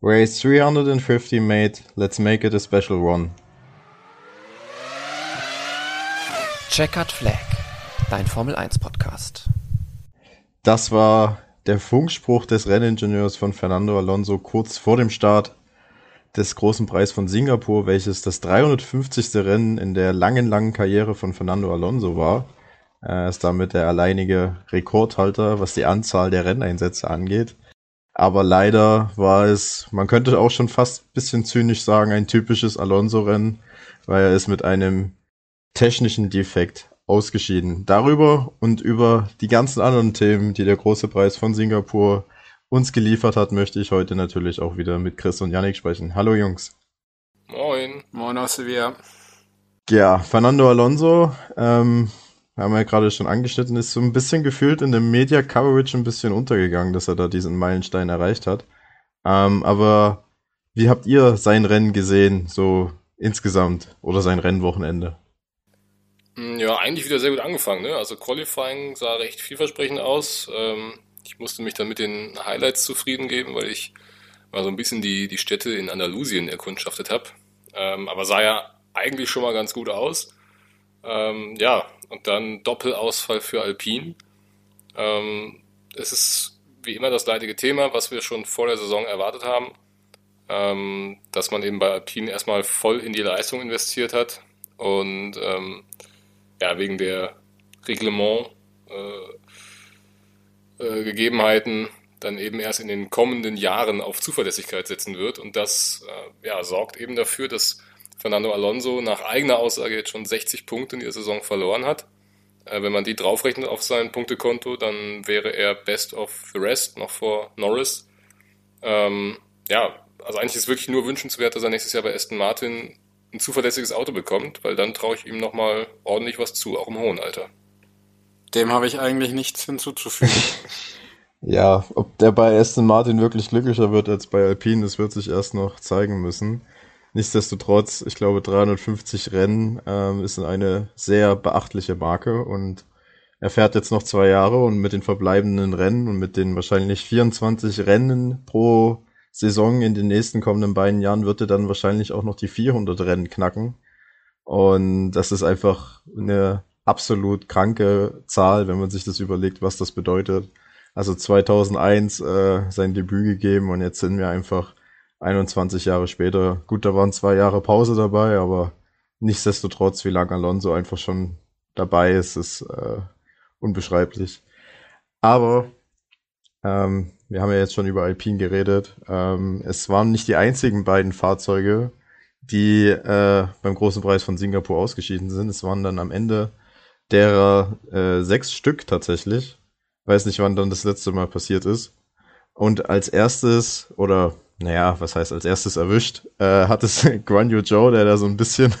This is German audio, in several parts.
Race 350 made, let's make it a special one. Checkered Flag, dein Formel 1 Podcast. Das war der Funkspruch des Renningenieurs von Fernando Alonso kurz vor dem Start des großen Preis von Singapur, welches das 350. Rennen in der langen, langen Karriere von Fernando Alonso war. Er ist damit der alleinige Rekordhalter, was die Anzahl der Renneinsätze angeht. Aber leider war es, man könnte auch schon fast ein bisschen zynisch sagen, ein typisches Alonso-Rennen, weil er ist mit einem technischen Defekt ausgeschieden. Darüber und über die ganzen anderen Themen, die der große Preis von Singapur uns geliefert hat, möchte ich heute natürlich auch wieder mit Chris und Yannick sprechen. Hallo Jungs. Moin. Moin aus Sevilla. Ja, Fernando Alonso, ähm, haben wir ja gerade schon angeschnitten, ist so ein bisschen gefühlt in der Media Coverage ein bisschen untergegangen, dass er da diesen Meilenstein erreicht hat. Ähm, aber wie habt ihr sein Rennen gesehen, so insgesamt, oder sein Rennwochenende? Hm, ja, eigentlich wieder sehr gut angefangen. Ne? Also Qualifying sah recht vielversprechend aus. Ähm, ich musste mich dann mit den Highlights zufrieden geben, weil ich mal so ein bisschen die, die Städte in Andalusien erkundschaftet habe. Ähm, aber sah ja eigentlich schon mal ganz gut aus. Ähm, ja, und dann Doppelausfall für Alpine. Ähm, es ist wie immer das leidige Thema, was wir schon vor der Saison erwartet haben, ähm, dass man eben bei Alpine erstmal voll in die Leistung investiert hat und ähm, ja, wegen der Reglement äh, äh, dann eben erst in den kommenden Jahren auf Zuverlässigkeit setzen wird. Und das äh, ja, sorgt eben dafür, dass Fernando Alonso nach eigener Aussage jetzt schon 60 Punkte in der Saison verloren hat. Äh, wenn man die draufrechnet auf sein Punktekonto, dann wäre er best of the rest, noch vor Norris. Ähm, ja, also eigentlich ist wirklich nur wünschenswert, dass er nächstes Jahr bei Aston Martin ein zuverlässiges Auto bekommt, weil dann traue ich ihm nochmal ordentlich was zu, auch im hohen Alter. Dem habe ich eigentlich nichts hinzuzufügen. ja, ob der bei Aston Martin wirklich glücklicher wird als bei Alpine, das wird sich erst noch zeigen müssen. Nichtsdestotrotz, ich glaube, 350 Rennen ähm, ist eine sehr beachtliche Marke und er fährt jetzt noch zwei Jahre und mit den verbleibenden Rennen und mit den wahrscheinlich 24 Rennen pro Saison in den nächsten kommenden beiden Jahren wird er dann wahrscheinlich auch noch die 400 Rennen knacken. Und das ist einfach eine absolut kranke Zahl, wenn man sich das überlegt, was das bedeutet. Also 2001 äh, sein Debüt gegeben und jetzt sind wir einfach 21 Jahre später, gut, da waren zwei Jahre Pause dabei, aber nichtsdestotrotz, wie lange Alonso einfach schon dabei ist, ist äh, unbeschreiblich. Aber ähm, wir haben ja jetzt schon über Alpine geredet. Ähm, es waren nicht die einzigen beiden Fahrzeuge, die äh, beim großen Preis von Singapur ausgeschieden sind. Es waren dann am Ende derer äh, sechs Stück tatsächlich. Weiß nicht, wann dann das letzte Mal passiert ist. Und als erstes, oder naja, was heißt als erstes erwischt, äh, hat es Guan Yu Zhou, der da so ein bisschen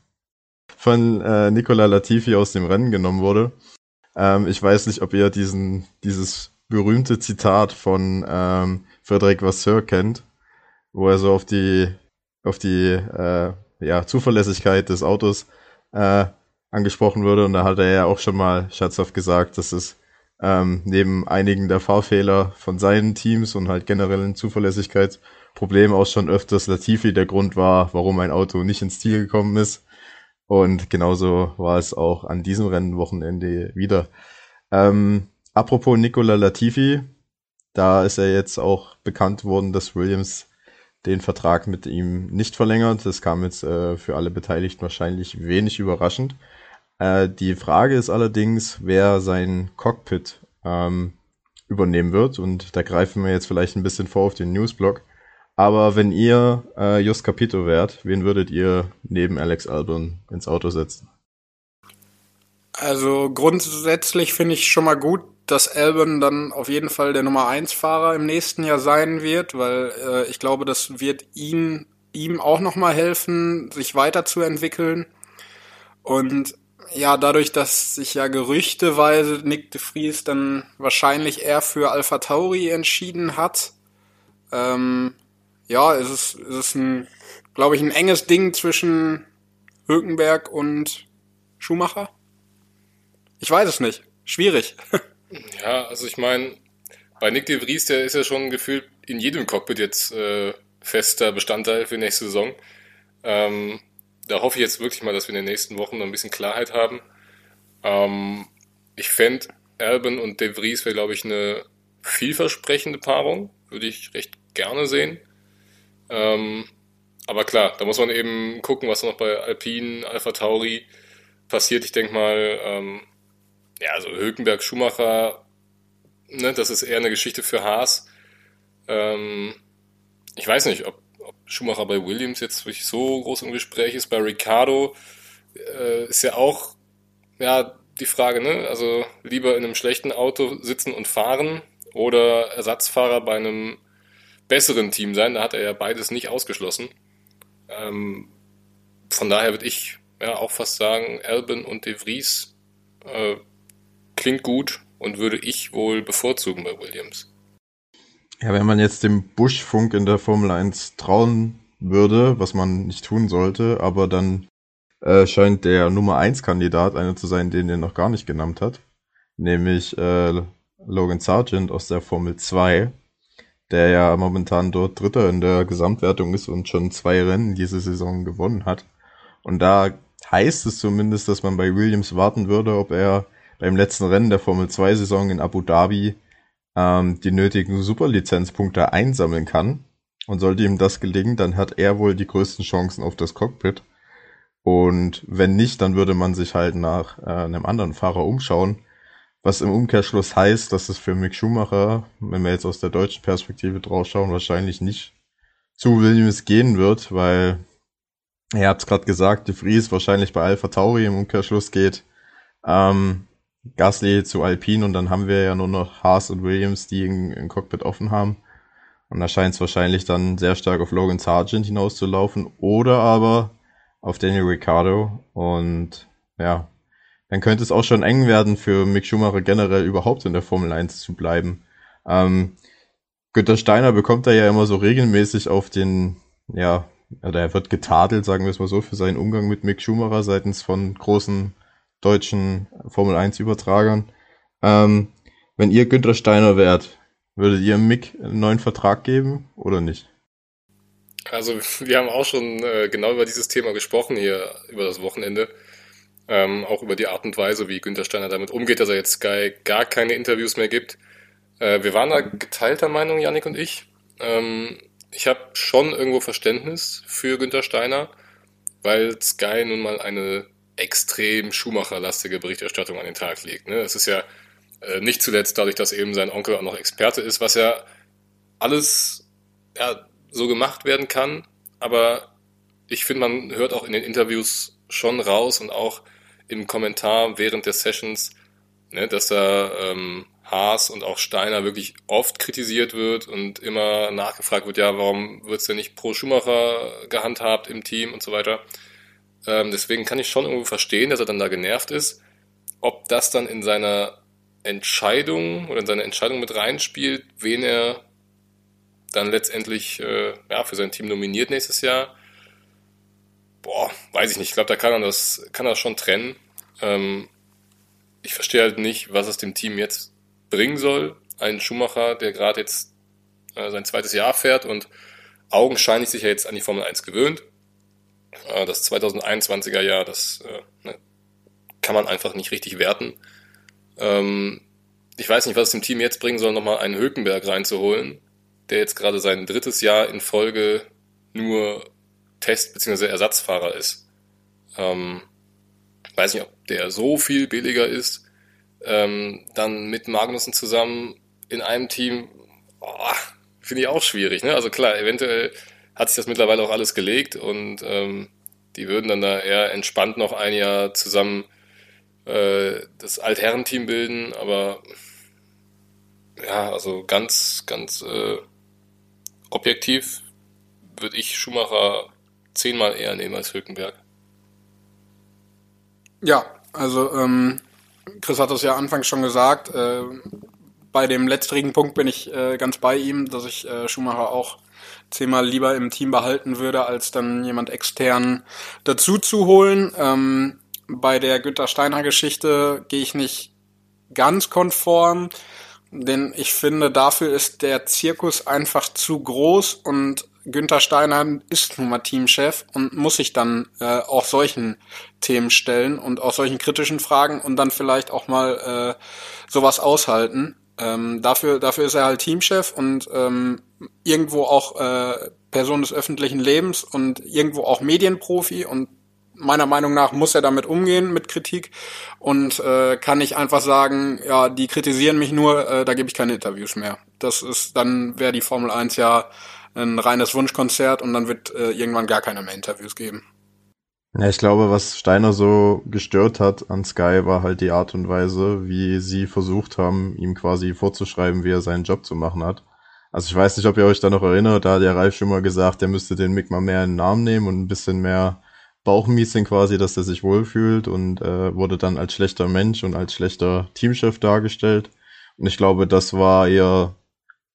von äh, Nicola Latifi aus dem Rennen genommen wurde. Ähm, ich weiß nicht, ob ihr diesen, dieses berühmte Zitat von ähm, Frederic Vasseur kennt, wo er so auf die, auf die äh, ja, Zuverlässigkeit des Autos äh, angesprochen wurde. Und da hat er ja auch schon mal scherzhaft gesagt, dass es ähm, neben einigen der Fahrfehler von seinen Teams und halt generellen Zuverlässigkeitsproblemen auch schon öfters Latifi der Grund war, warum ein Auto nicht ins Ziel gekommen ist. Und genauso war es auch an diesem Rennwochenende wieder. Ähm, apropos Nicola Latifi, da ist er jetzt auch bekannt worden, dass Williams den Vertrag mit ihm nicht verlängert. Das kam jetzt äh, für alle Beteiligten wahrscheinlich wenig überraschend. Äh, die Frage ist allerdings, wer sein Cockpit ähm, übernehmen wird. Und da greifen wir jetzt vielleicht ein bisschen vor auf den Newsblog. Aber wenn ihr äh, Just Capito wärt, wen würdet ihr neben Alex Albon ins Auto setzen? Also grundsätzlich finde ich schon mal gut, dass Albon dann auf jeden Fall der Nummer 1 Fahrer im nächsten Jahr sein wird, weil äh, ich glaube, das wird ihn, ihm auch nochmal helfen, sich weiterzuentwickeln. Und ja, dadurch, dass sich ja gerüchteweise Nick de Vries dann wahrscheinlich eher für Alpha Tauri entschieden hat, ähm, ja, es ist, es ist ein, glaube ich, ein enges Ding zwischen Hülkenberg und Schumacher. Ich weiß es nicht. Schwierig. ja, also ich meine, bei Nick de Vries, der ist ja schon gefühlt in jedem Cockpit jetzt äh, fester Bestandteil für nächste Saison. Ähm, da hoffe ich jetzt wirklich mal, dass wir in den nächsten Wochen noch ein bisschen Klarheit haben. Ähm, ich fände Albon und De Vries wäre, glaube ich, eine vielversprechende Paarung. Würde ich recht gerne sehen. Ähm, aber klar, da muss man eben gucken, was noch bei Alpine, Alpha Tauri passiert. Ich denke mal, ähm, ja, also Hülkenberg, Schumacher, ne, das ist eher eine Geschichte für Haas. Ähm, ich weiß nicht, ob Schumacher bei Williams jetzt wirklich so groß im Gespräch ist. Bei Ricardo äh, ist ja auch ja, die Frage, ne? Also lieber in einem schlechten Auto sitzen und fahren oder Ersatzfahrer bei einem besseren Team sein. Da hat er ja beides nicht ausgeschlossen. Ähm, von daher würde ich ja auch fast sagen, Albin und De Vries äh, klingt gut und würde ich wohl bevorzugen bei Williams. Ja, wenn man jetzt dem Buschfunk in der Formel 1 trauen würde, was man nicht tun sollte, aber dann äh, scheint der Nummer 1 Kandidat einer zu sein, den er noch gar nicht genannt hat, nämlich äh, Logan Sargent aus der Formel 2, der ja momentan dort Dritter in der Gesamtwertung ist und schon zwei Rennen diese Saison gewonnen hat. Und da heißt es zumindest, dass man bei Williams warten würde, ob er beim letzten Rennen der Formel 2 Saison in Abu Dhabi ähm, die nötigen Superlizenzpunkte einsammeln kann. Und sollte ihm das gelingen, dann hat er wohl die größten Chancen auf das Cockpit. Und wenn nicht, dann würde man sich halt nach äh, einem anderen Fahrer umschauen. Was im Umkehrschluss heißt, dass es für Mick Schumacher, wenn wir jetzt aus der deutschen Perspektive drauf schauen, wahrscheinlich nicht zu Williams gehen wird, weil ihr habt es gerade gesagt, De Vries wahrscheinlich bei Alpha Tauri im Umkehrschluss geht. Ähm, Gasly zu Alpine und dann haben wir ja nur noch Haas und Williams, die ein Cockpit offen haben. Und da scheint es wahrscheinlich dann sehr stark auf Logan Sargent hinauszulaufen oder aber auf Daniel Ricciardo. Und ja, dann könnte es auch schon eng werden für Mick Schumacher generell überhaupt in der Formel 1 zu bleiben. Ähm, Günter Steiner bekommt da ja immer so regelmäßig auf den, ja, oder er wird getadelt, sagen wir es mal so, für seinen Umgang mit Mick Schumacher seitens von großen deutschen Formel 1 Übertragern. Ähm, wenn ihr Günther Steiner wärt, würdet ihr Mick einen neuen Vertrag geben oder nicht? Also wir haben auch schon äh, genau über dieses Thema gesprochen hier über das Wochenende. Ähm, auch über die Art und Weise, wie Günther Steiner damit umgeht, dass er jetzt Sky gar keine Interviews mehr gibt. Äh, wir waren da geteilter Meinung, Yannick und ich. Ähm, ich habe schon irgendwo Verständnis für Günther Steiner, weil Sky nun mal eine extrem Schumacher-lastige Berichterstattung an den Tag legt. Ne? Das ist ja äh, nicht zuletzt dadurch, dass eben sein Onkel auch noch Experte ist, was ja alles ja, so gemacht werden kann. Aber ich finde, man hört auch in den Interviews schon raus und auch im Kommentar während der Sessions, ne, dass da ähm, Haas und auch Steiner wirklich oft kritisiert wird und immer nachgefragt wird, ja, warum wird es denn nicht pro Schumacher gehandhabt im Team und so weiter. Ähm, deswegen kann ich schon irgendwo verstehen, dass er dann da genervt ist. Ob das dann in seiner Entscheidung oder in seine Entscheidung mit reinspielt, wen er dann letztendlich äh, ja, für sein Team nominiert nächstes Jahr, boah, weiß ich nicht. Ich glaube, da kann er das, kann er schon trennen. Ähm, ich verstehe halt nicht, was es dem Team jetzt bringen soll. Ein Schumacher, der gerade jetzt äh, sein zweites Jahr fährt und augenscheinlich sich ja jetzt an die Formel 1 gewöhnt. Äh, das 2021er Jahr, das äh, ne, kann man einfach nicht richtig werten. Ähm, ich weiß nicht, was es dem Team jetzt bringen soll, nochmal einen Hülkenberg reinzuholen, der jetzt gerade sein drittes Jahr in Folge nur Test- bzw. Ersatzfahrer ist. Ähm, weiß nicht, ob der so viel billiger ist. Ähm, dann mit Magnussen zusammen in einem Team, finde ich auch schwierig. Ne? Also klar, eventuell hat sich das mittlerweile auch alles gelegt und ähm, die würden dann da eher entspannt noch ein Jahr zusammen äh, das Altherrenteam bilden, aber ja, also ganz, ganz äh, objektiv würde ich Schumacher zehnmal eher nehmen als Hülkenberg. Ja, also ähm, Chris hat das ja anfangs schon gesagt. Äh, bei dem letztrigen Punkt bin ich äh, ganz bei ihm, dass ich äh, Schumacher auch zehnmal lieber im Team behalten würde, als dann jemand extern dazu zu holen. Ähm, bei der Günter Steiner Geschichte gehe ich nicht ganz konform. Denn ich finde, dafür ist der Zirkus einfach zu groß und Günther Steiner ist nun mal Teamchef und muss sich dann äh, auch solchen Themen stellen und auch solchen kritischen Fragen und dann vielleicht auch mal äh, sowas aushalten. Ähm, dafür, dafür ist er halt Teamchef und ähm, irgendwo auch äh, Person des öffentlichen Lebens und irgendwo auch Medienprofi und meiner Meinung nach muss er damit umgehen mit Kritik und äh, kann nicht einfach sagen, ja, die kritisieren mich nur, äh, da gebe ich keine Interviews mehr. Das ist, dann wäre die Formel 1 ja ein reines Wunschkonzert und dann wird äh, irgendwann gar keiner mehr Interviews geben. Ja, ich glaube, was Steiner so gestört hat an Sky war halt die Art und Weise, wie sie versucht haben, ihm quasi vorzuschreiben, wie er seinen Job zu machen hat. Also ich weiß nicht, ob ihr euch da noch erinnert, da hat der Ralf schon mal gesagt, der müsste den Mick mal mehr in den Namen nehmen und ein bisschen mehr Bauchmiesing quasi, dass er sich wohlfühlt und äh, wurde dann als schlechter Mensch und als schlechter Teamchef dargestellt. Und ich glaube, das war eher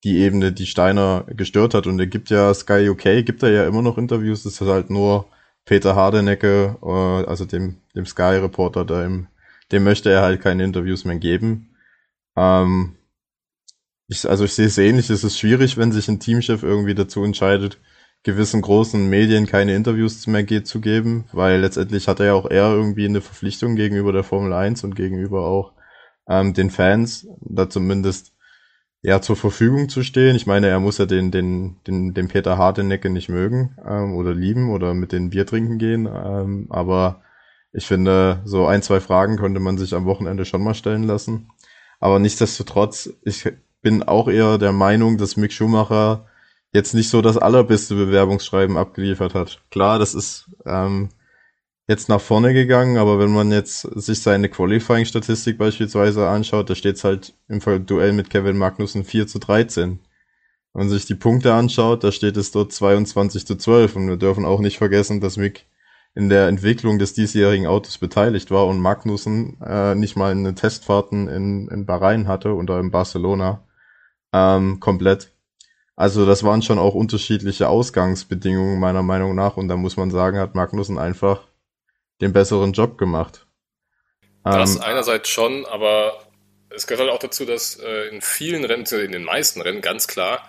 die Ebene, die Steiner gestört hat. Und er gibt ja Sky UK, gibt er ja immer noch Interviews, das ist halt nur Peter Hardenecke, äh, also dem, dem Sky-Reporter, dem, dem möchte er halt keine Interviews mehr geben. Ähm, ich, also ich sehe es ähnlich, es ist schwierig, wenn sich ein Teamchef irgendwie dazu entscheidet, gewissen großen Medien keine Interviews mehr geht, zu geben, weil letztendlich hat er ja auch eher irgendwie eine Verpflichtung gegenüber der Formel 1 und gegenüber auch ähm, den Fans, da zumindest ja zur Verfügung zu stehen. Ich meine, er muss ja den, den, den, den Peter Hardenecke nicht mögen ähm, oder lieben oder mit den Bier trinken gehen. Ähm, aber ich finde, so ein, zwei Fragen könnte man sich am Wochenende schon mal stellen lassen. Aber nichtsdestotrotz, ich bin auch eher der Meinung, dass Mick Schumacher jetzt nicht so das allerbeste Bewerbungsschreiben abgeliefert hat. Klar, das ist ähm, jetzt nach vorne gegangen, aber wenn man jetzt sich seine Qualifying-Statistik beispielsweise anschaut, da steht es halt im Duell mit Kevin Magnussen 4 zu 13. Wenn man sich die Punkte anschaut, da steht es dort 22 zu 12 und wir dürfen auch nicht vergessen, dass Mick in der Entwicklung des diesjährigen Autos beteiligt war und Magnussen äh, nicht mal eine Testfahrten in, in Bahrain hatte oder in Barcelona ähm, komplett. Also das waren schon auch unterschiedliche Ausgangsbedingungen meiner Meinung nach und da muss man sagen, hat Magnussen einfach den besseren Job gemacht. Das ähm, einerseits schon, aber es gehört halt auch dazu, dass äh, in vielen Rennen, in den meisten Rennen ganz klar,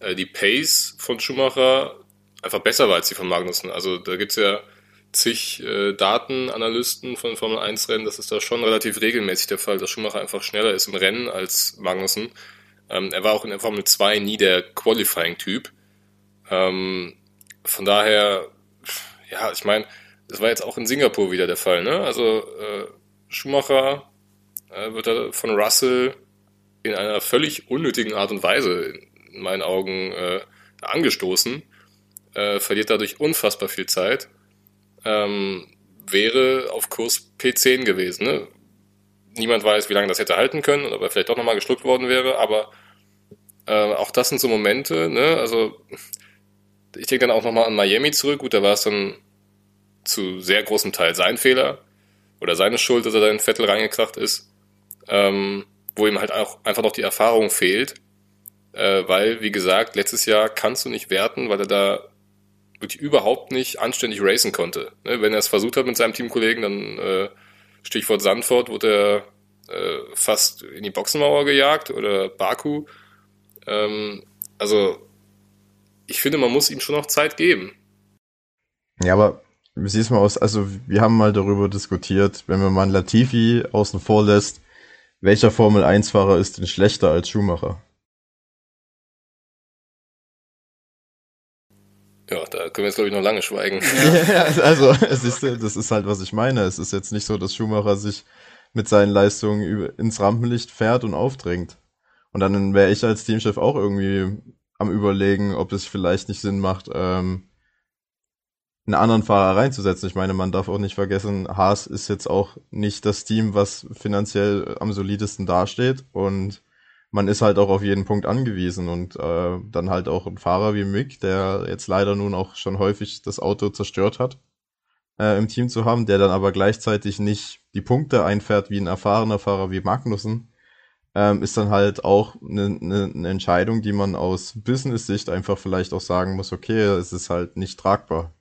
äh, die Pace von Schumacher einfach besser war als die von Magnussen. Also da gibt's ja zig äh, Datenanalysten von Formel 1 Rennen, das ist da schon relativ regelmäßig der Fall, dass Schumacher einfach schneller ist im Rennen als Magnussen. Ähm, er war auch in der Formel 2 nie der Qualifying-Typ. Ähm, von daher, ja, ich meine, das war jetzt auch in Singapur wieder der Fall. Ne? Also äh, Schumacher äh, wird da von Russell in einer völlig unnötigen Art und Weise in meinen Augen äh, angestoßen, äh, verliert dadurch unfassbar viel Zeit, ähm, wäre auf Kurs P10 gewesen. Ne? Niemand weiß, wie lange das hätte halten können oder ob er vielleicht doch nochmal geschluckt worden wäre, aber äh, auch das sind so Momente, ne? Also ich denke dann auch nochmal an Miami zurück. Gut, da war es dann zu sehr großem Teil sein Fehler oder seine Schuld, dass er da in Vettel reingekracht ist, ähm, wo ihm halt auch einfach noch die Erfahrung fehlt, äh, weil, wie gesagt, letztes Jahr kannst du nicht werten, weil er da wirklich überhaupt nicht anständig racen konnte. Ne? Wenn er es versucht hat mit seinem Teamkollegen, dann äh, Stichwort Sandford, wurde er äh, fast in die Boxenmauer gejagt oder Baku. Ähm, also ich finde, man muss ihm schon noch Zeit geben. Ja, aber wie siehst du mal aus? Also wir haben mal darüber diskutiert, wenn man mal Latifi außen vor lässt, welcher Formel 1-Fahrer ist denn schlechter als Schumacher? Ja, da können wir jetzt, glaube ich, noch lange schweigen. Ja, also, es ist, das ist halt, was ich meine. Es ist jetzt nicht so, dass Schumacher sich mit seinen Leistungen ins Rampenlicht fährt und aufdrängt. Und dann wäre ich als Teamchef auch irgendwie am überlegen, ob es vielleicht nicht Sinn macht, ähm, einen anderen Fahrer reinzusetzen. Ich meine, man darf auch nicht vergessen, Haas ist jetzt auch nicht das Team, was finanziell am solidesten dasteht und man ist halt auch auf jeden Punkt angewiesen und äh, dann halt auch ein Fahrer wie Mick, der jetzt leider nun auch schon häufig das Auto zerstört hat, äh, im Team zu haben, der dann aber gleichzeitig nicht die Punkte einfährt wie ein erfahrener Fahrer wie Magnussen, ähm, ist dann halt auch eine ne, ne Entscheidung, die man aus Business-Sicht einfach vielleicht auch sagen muss, okay, es ist halt nicht tragbar.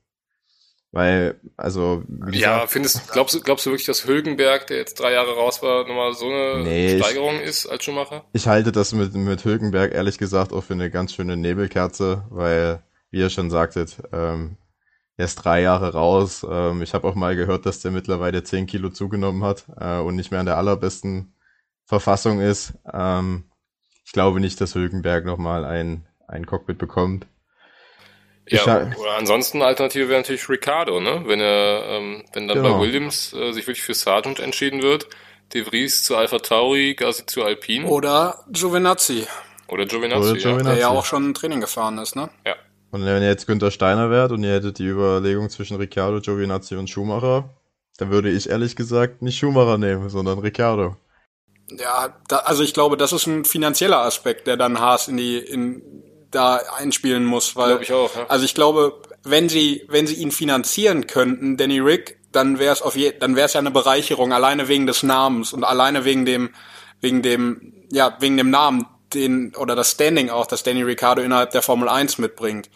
Weil, also, wie Ja, findest, glaubst du, glaubst du wirklich, dass Hülkenberg, der jetzt drei Jahre raus war, nochmal so eine nee, Steigerung ich, ist als Schumacher? Ich halte das mit, mit Hülkenberg ehrlich gesagt auch für eine ganz schöne Nebelkerze, weil, wie ihr schon sagtet, ähm, er ist drei Jahre raus. Ähm, ich habe auch mal gehört, dass der mittlerweile zehn Kilo zugenommen hat äh, und nicht mehr in der allerbesten Verfassung ist. Ähm, ich glaube nicht, dass Hülkenberg nochmal ein, ein Cockpit bekommt. Ja, oder ansonsten Alternative wäre natürlich Ricardo, ne? Wenn er, ähm, wenn dann genau. bei Williams äh, sich wirklich für Sargent entschieden wird, De Vries zu Alpha Tauri, Gassi zu Alpine. Oder Giovinazzi. Oder Giovinazzi, Oder Giovinazzi. Ja. der ja auch schon Training gefahren ist, ne? Ja. Und wenn ihr jetzt Günther Steiner wärt und ihr hättet die Überlegung zwischen Ricciardo, Giovinazzi und Schumacher, dann würde ich ehrlich gesagt nicht Schumacher nehmen, sondern Ricciardo. Ja, da, also ich glaube, das ist ein finanzieller Aspekt, der dann Haas in die in da einspielen muss, weil glaube ich auch, ja. also ich glaube, wenn sie wenn sie ihn finanzieren könnten, Danny Rick, dann wäre es auf je, dann wäre es ja eine Bereicherung alleine wegen des Namens und alleine wegen dem wegen dem ja wegen dem Namen, den oder das Standing auch, das Danny Ricciardo innerhalb der Formel 1 mitbringt.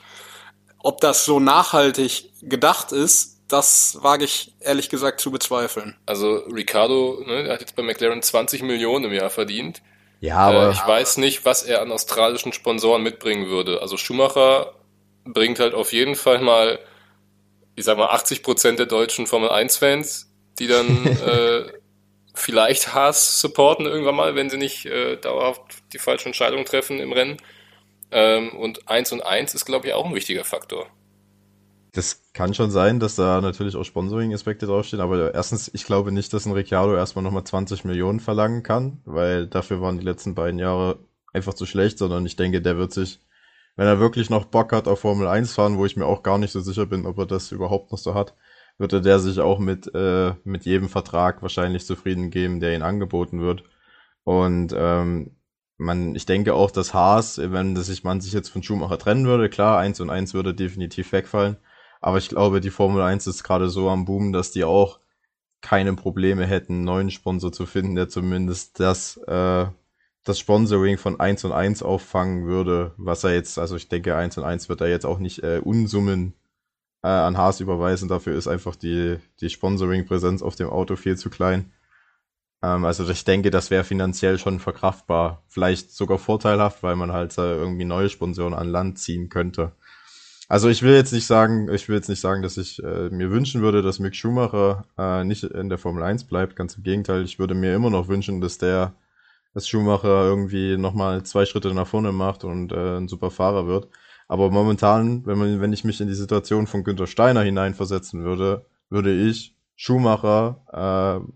Ob das so nachhaltig gedacht ist, das wage ich ehrlich gesagt zu bezweifeln. Also Ricardo ne, der hat jetzt bei McLaren 20 Millionen im Jahr verdient. Ja, aber äh, ich weiß nicht, was er an australischen Sponsoren mitbringen würde. Also Schumacher bringt halt auf jeden Fall mal, ich sag mal, 80 Prozent der deutschen Formel 1 Fans, die dann äh, vielleicht Haas supporten irgendwann mal, wenn sie nicht äh, dauerhaft die falsche Entscheidung treffen im Rennen. Ähm, und 1 und 1 ist, glaube ich, auch ein wichtiger Faktor. Das kann schon sein, dass da natürlich auch Sponsoring-Aspekte draufstehen, aber erstens, ich glaube nicht, dass ein Ricciardo erstmal nochmal 20 Millionen verlangen kann, weil dafür waren die letzten beiden Jahre einfach zu schlecht, sondern ich denke, der wird sich, wenn er wirklich noch Bock hat auf Formel 1 fahren, wo ich mir auch gar nicht so sicher bin, ob er das überhaupt noch so hat, würde der sich auch mit, äh, mit jedem Vertrag wahrscheinlich zufrieden geben, der ihm angeboten wird. Und ähm, man, ich denke auch, dass Haas, wenn sich man sich jetzt von Schumacher trennen würde, klar, eins und eins würde definitiv wegfallen. Aber ich glaube, die Formel 1 ist gerade so am Boom, dass die auch keine Probleme hätten, einen neuen Sponsor zu finden, der zumindest das, äh, das Sponsoring von 1 und 1 auffangen würde, was er jetzt, also ich denke, 1 und 1 wird er jetzt auch nicht äh, Unsummen äh, an Haas überweisen, dafür ist einfach die, die Sponsoring-Präsenz auf dem Auto viel zu klein. Ähm, also ich denke, das wäre finanziell schon verkraftbar, vielleicht sogar vorteilhaft, weil man halt äh, irgendwie neue Sponsoren an Land ziehen könnte. Also ich will jetzt nicht sagen, ich will jetzt nicht sagen, dass ich äh, mir wünschen würde, dass Mick Schumacher äh, nicht in der Formel 1 bleibt. Ganz im Gegenteil, ich würde mir immer noch wünschen, dass der, dass Schumacher irgendwie nochmal zwei Schritte nach vorne macht und äh, ein super Fahrer wird. Aber momentan, wenn man, wenn ich mich in die Situation von Günther Steiner hineinversetzen würde, würde ich Schumacher äh,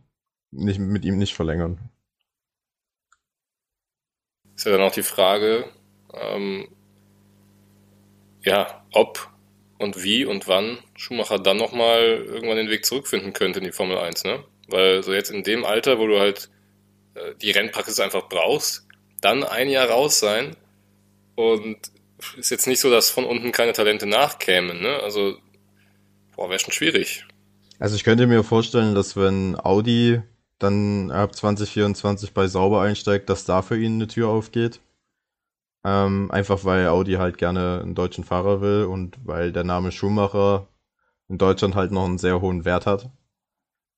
nicht, mit ihm nicht verlängern. Ist ja dann auch die Frage, ähm, ja, ob und wie und wann Schumacher dann nochmal irgendwann den Weg zurückfinden könnte in die Formel 1, ne? Weil so jetzt in dem Alter, wo du halt äh, die Rennpraxis einfach brauchst, dann ein Jahr raus sein und ist jetzt nicht so, dass von unten keine Talente nachkämen, ne? Also, boah, wäre schon schwierig. Also ich könnte mir vorstellen, dass wenn Audi dann ab 2024 bei Sauber einsteigt, dass da für ihn eine Tür aufgeht. Ähm, einfach weil Audi halt gerne einen deutschen Fahrer will und weil der Name Schumacher in Deutschland halt noch einen sehr hohen Wert hat.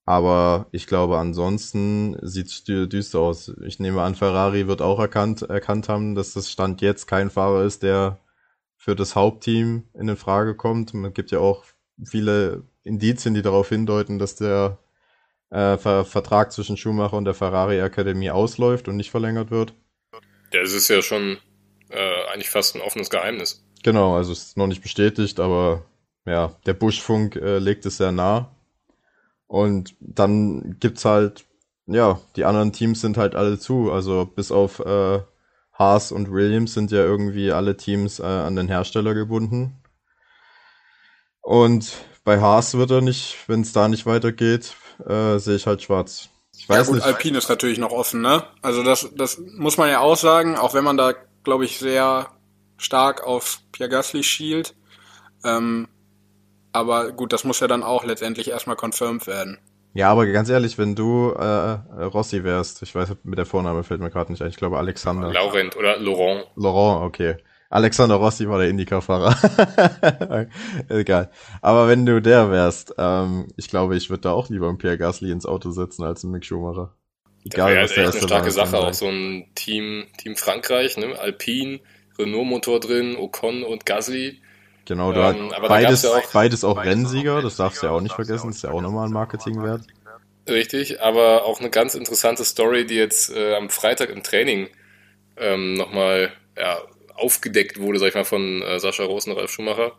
Aber ich glaube, ansonsten sieht es düster aus. Ich nehme an, Ferrari wird auch erkannt, erkannt haben, dass das Stand jetzt kein Fahrer ist, der für das Hauptteam in Frage kommt. Man gibt ja auch viele Indizien, die darauf hindeuten, dass der äh, Ver Vertrag zwischen Schumacher und der Ferrari Akademie ausläuft und nicht verlängert wird. Ja, es ist ja schon äh, eigentlich fast ein offenes Geheimnis. Genau, also es ist noch nicht bestätigt, aber ja, der Buschfunk äh, legt es sehr nah. Und dann gibt's halt, ja, die anderen Teams sind halt alle zu. Also bis auf äh, Haas und Williams sind ja irgendwie alle Teams äh, an den Hersteller gebunden. Und bei Haas wird er nicht, wenn es da nicht weitergeht, äh, sehe ich halt schwarz. Ich weiß ja, gut, nicht. Alpine ist natürlich noch offen, ne? Also das, das muss man ja auch sagen, auch wenn man da glaube ich, sehr stark auf Pierre Gasly schielt. Ähm, aber gut, das muss ja dann auch letztendlich erstmal confirmed werden. Ja, aber ganz ehrlich, wenn du äh, Rossi wärst, ich weiß, mit der Vorname fällt mir gerade nicht ein, ich glaube Alexander. Laurent oder Laurent. Laurent, okay. Alexander Rossi war der Indycar-Fahrer. Egal. Aber wenn du der wärst, ähm, ich glaube, ich würde da auch lieber einen Pierre Gasly ins Auto setzen als einen Mick Schumacher. Egal, das wäre echt eine starke Sache, auch so ein Team, Team Frankreich, ne? Alpine, Renault-Motor drin, Ocon und Gasly. Genau, da ähm, beides, ja auch, beides auch Rennsieger, das darfst du ja auch nicht vergessen, ist ja auch nochmal ein Marketingwert. Richtig, aber auch eine ganz interessante Story, die jetzt äh, am Freitag im Training ähm, nochmal ja, aufgedeckt wurde, sag ich mal, von äh, Sascha Rosen und Ralf Schumacher,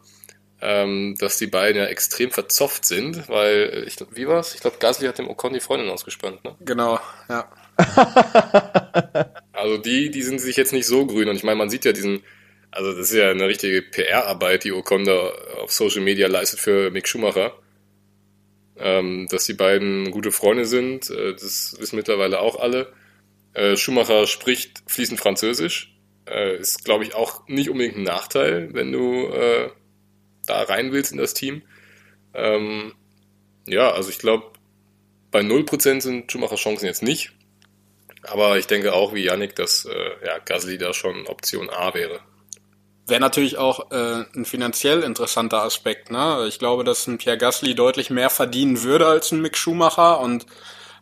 ähm, dass die beiden ja extrem verzopft sind, weil, äh, ich wie war's? Ich glaube, Gasly hat dem Ocon die Freundin ausgespannt, ne? Genau, ja. also die, die sind sich jetzt nicht so grün und ich meine, man sieht ja diesen, also das ist ja eine richtige PR-Arbeit, die Ocon da auf Social Media leistet für Mick Schumacher. Ähm, dass die beiden gute Freunde sind, äh, das wissen mittlerweile auch alle. Äh, Schumacher spricht fließend Französisch. Äh, ist, glaube ich, auch nicht unbedingt ein Nachteil, wenn du äh, da rein willst in das Team. Ähm, ja, also ich glaube, bei 0% sind Schumachers Chancen jetzt nicht. Aber ich denke auch wie Yannick, dass äh, ja, Gasly da schon Option A wäre. Wäre natürlich auch äh, ein finanziell interessanter Aspekt. Ne? Ich glaube, dass ein Pierre Gasly deutlich mehr verdienen würde als ein Mick Schumacher und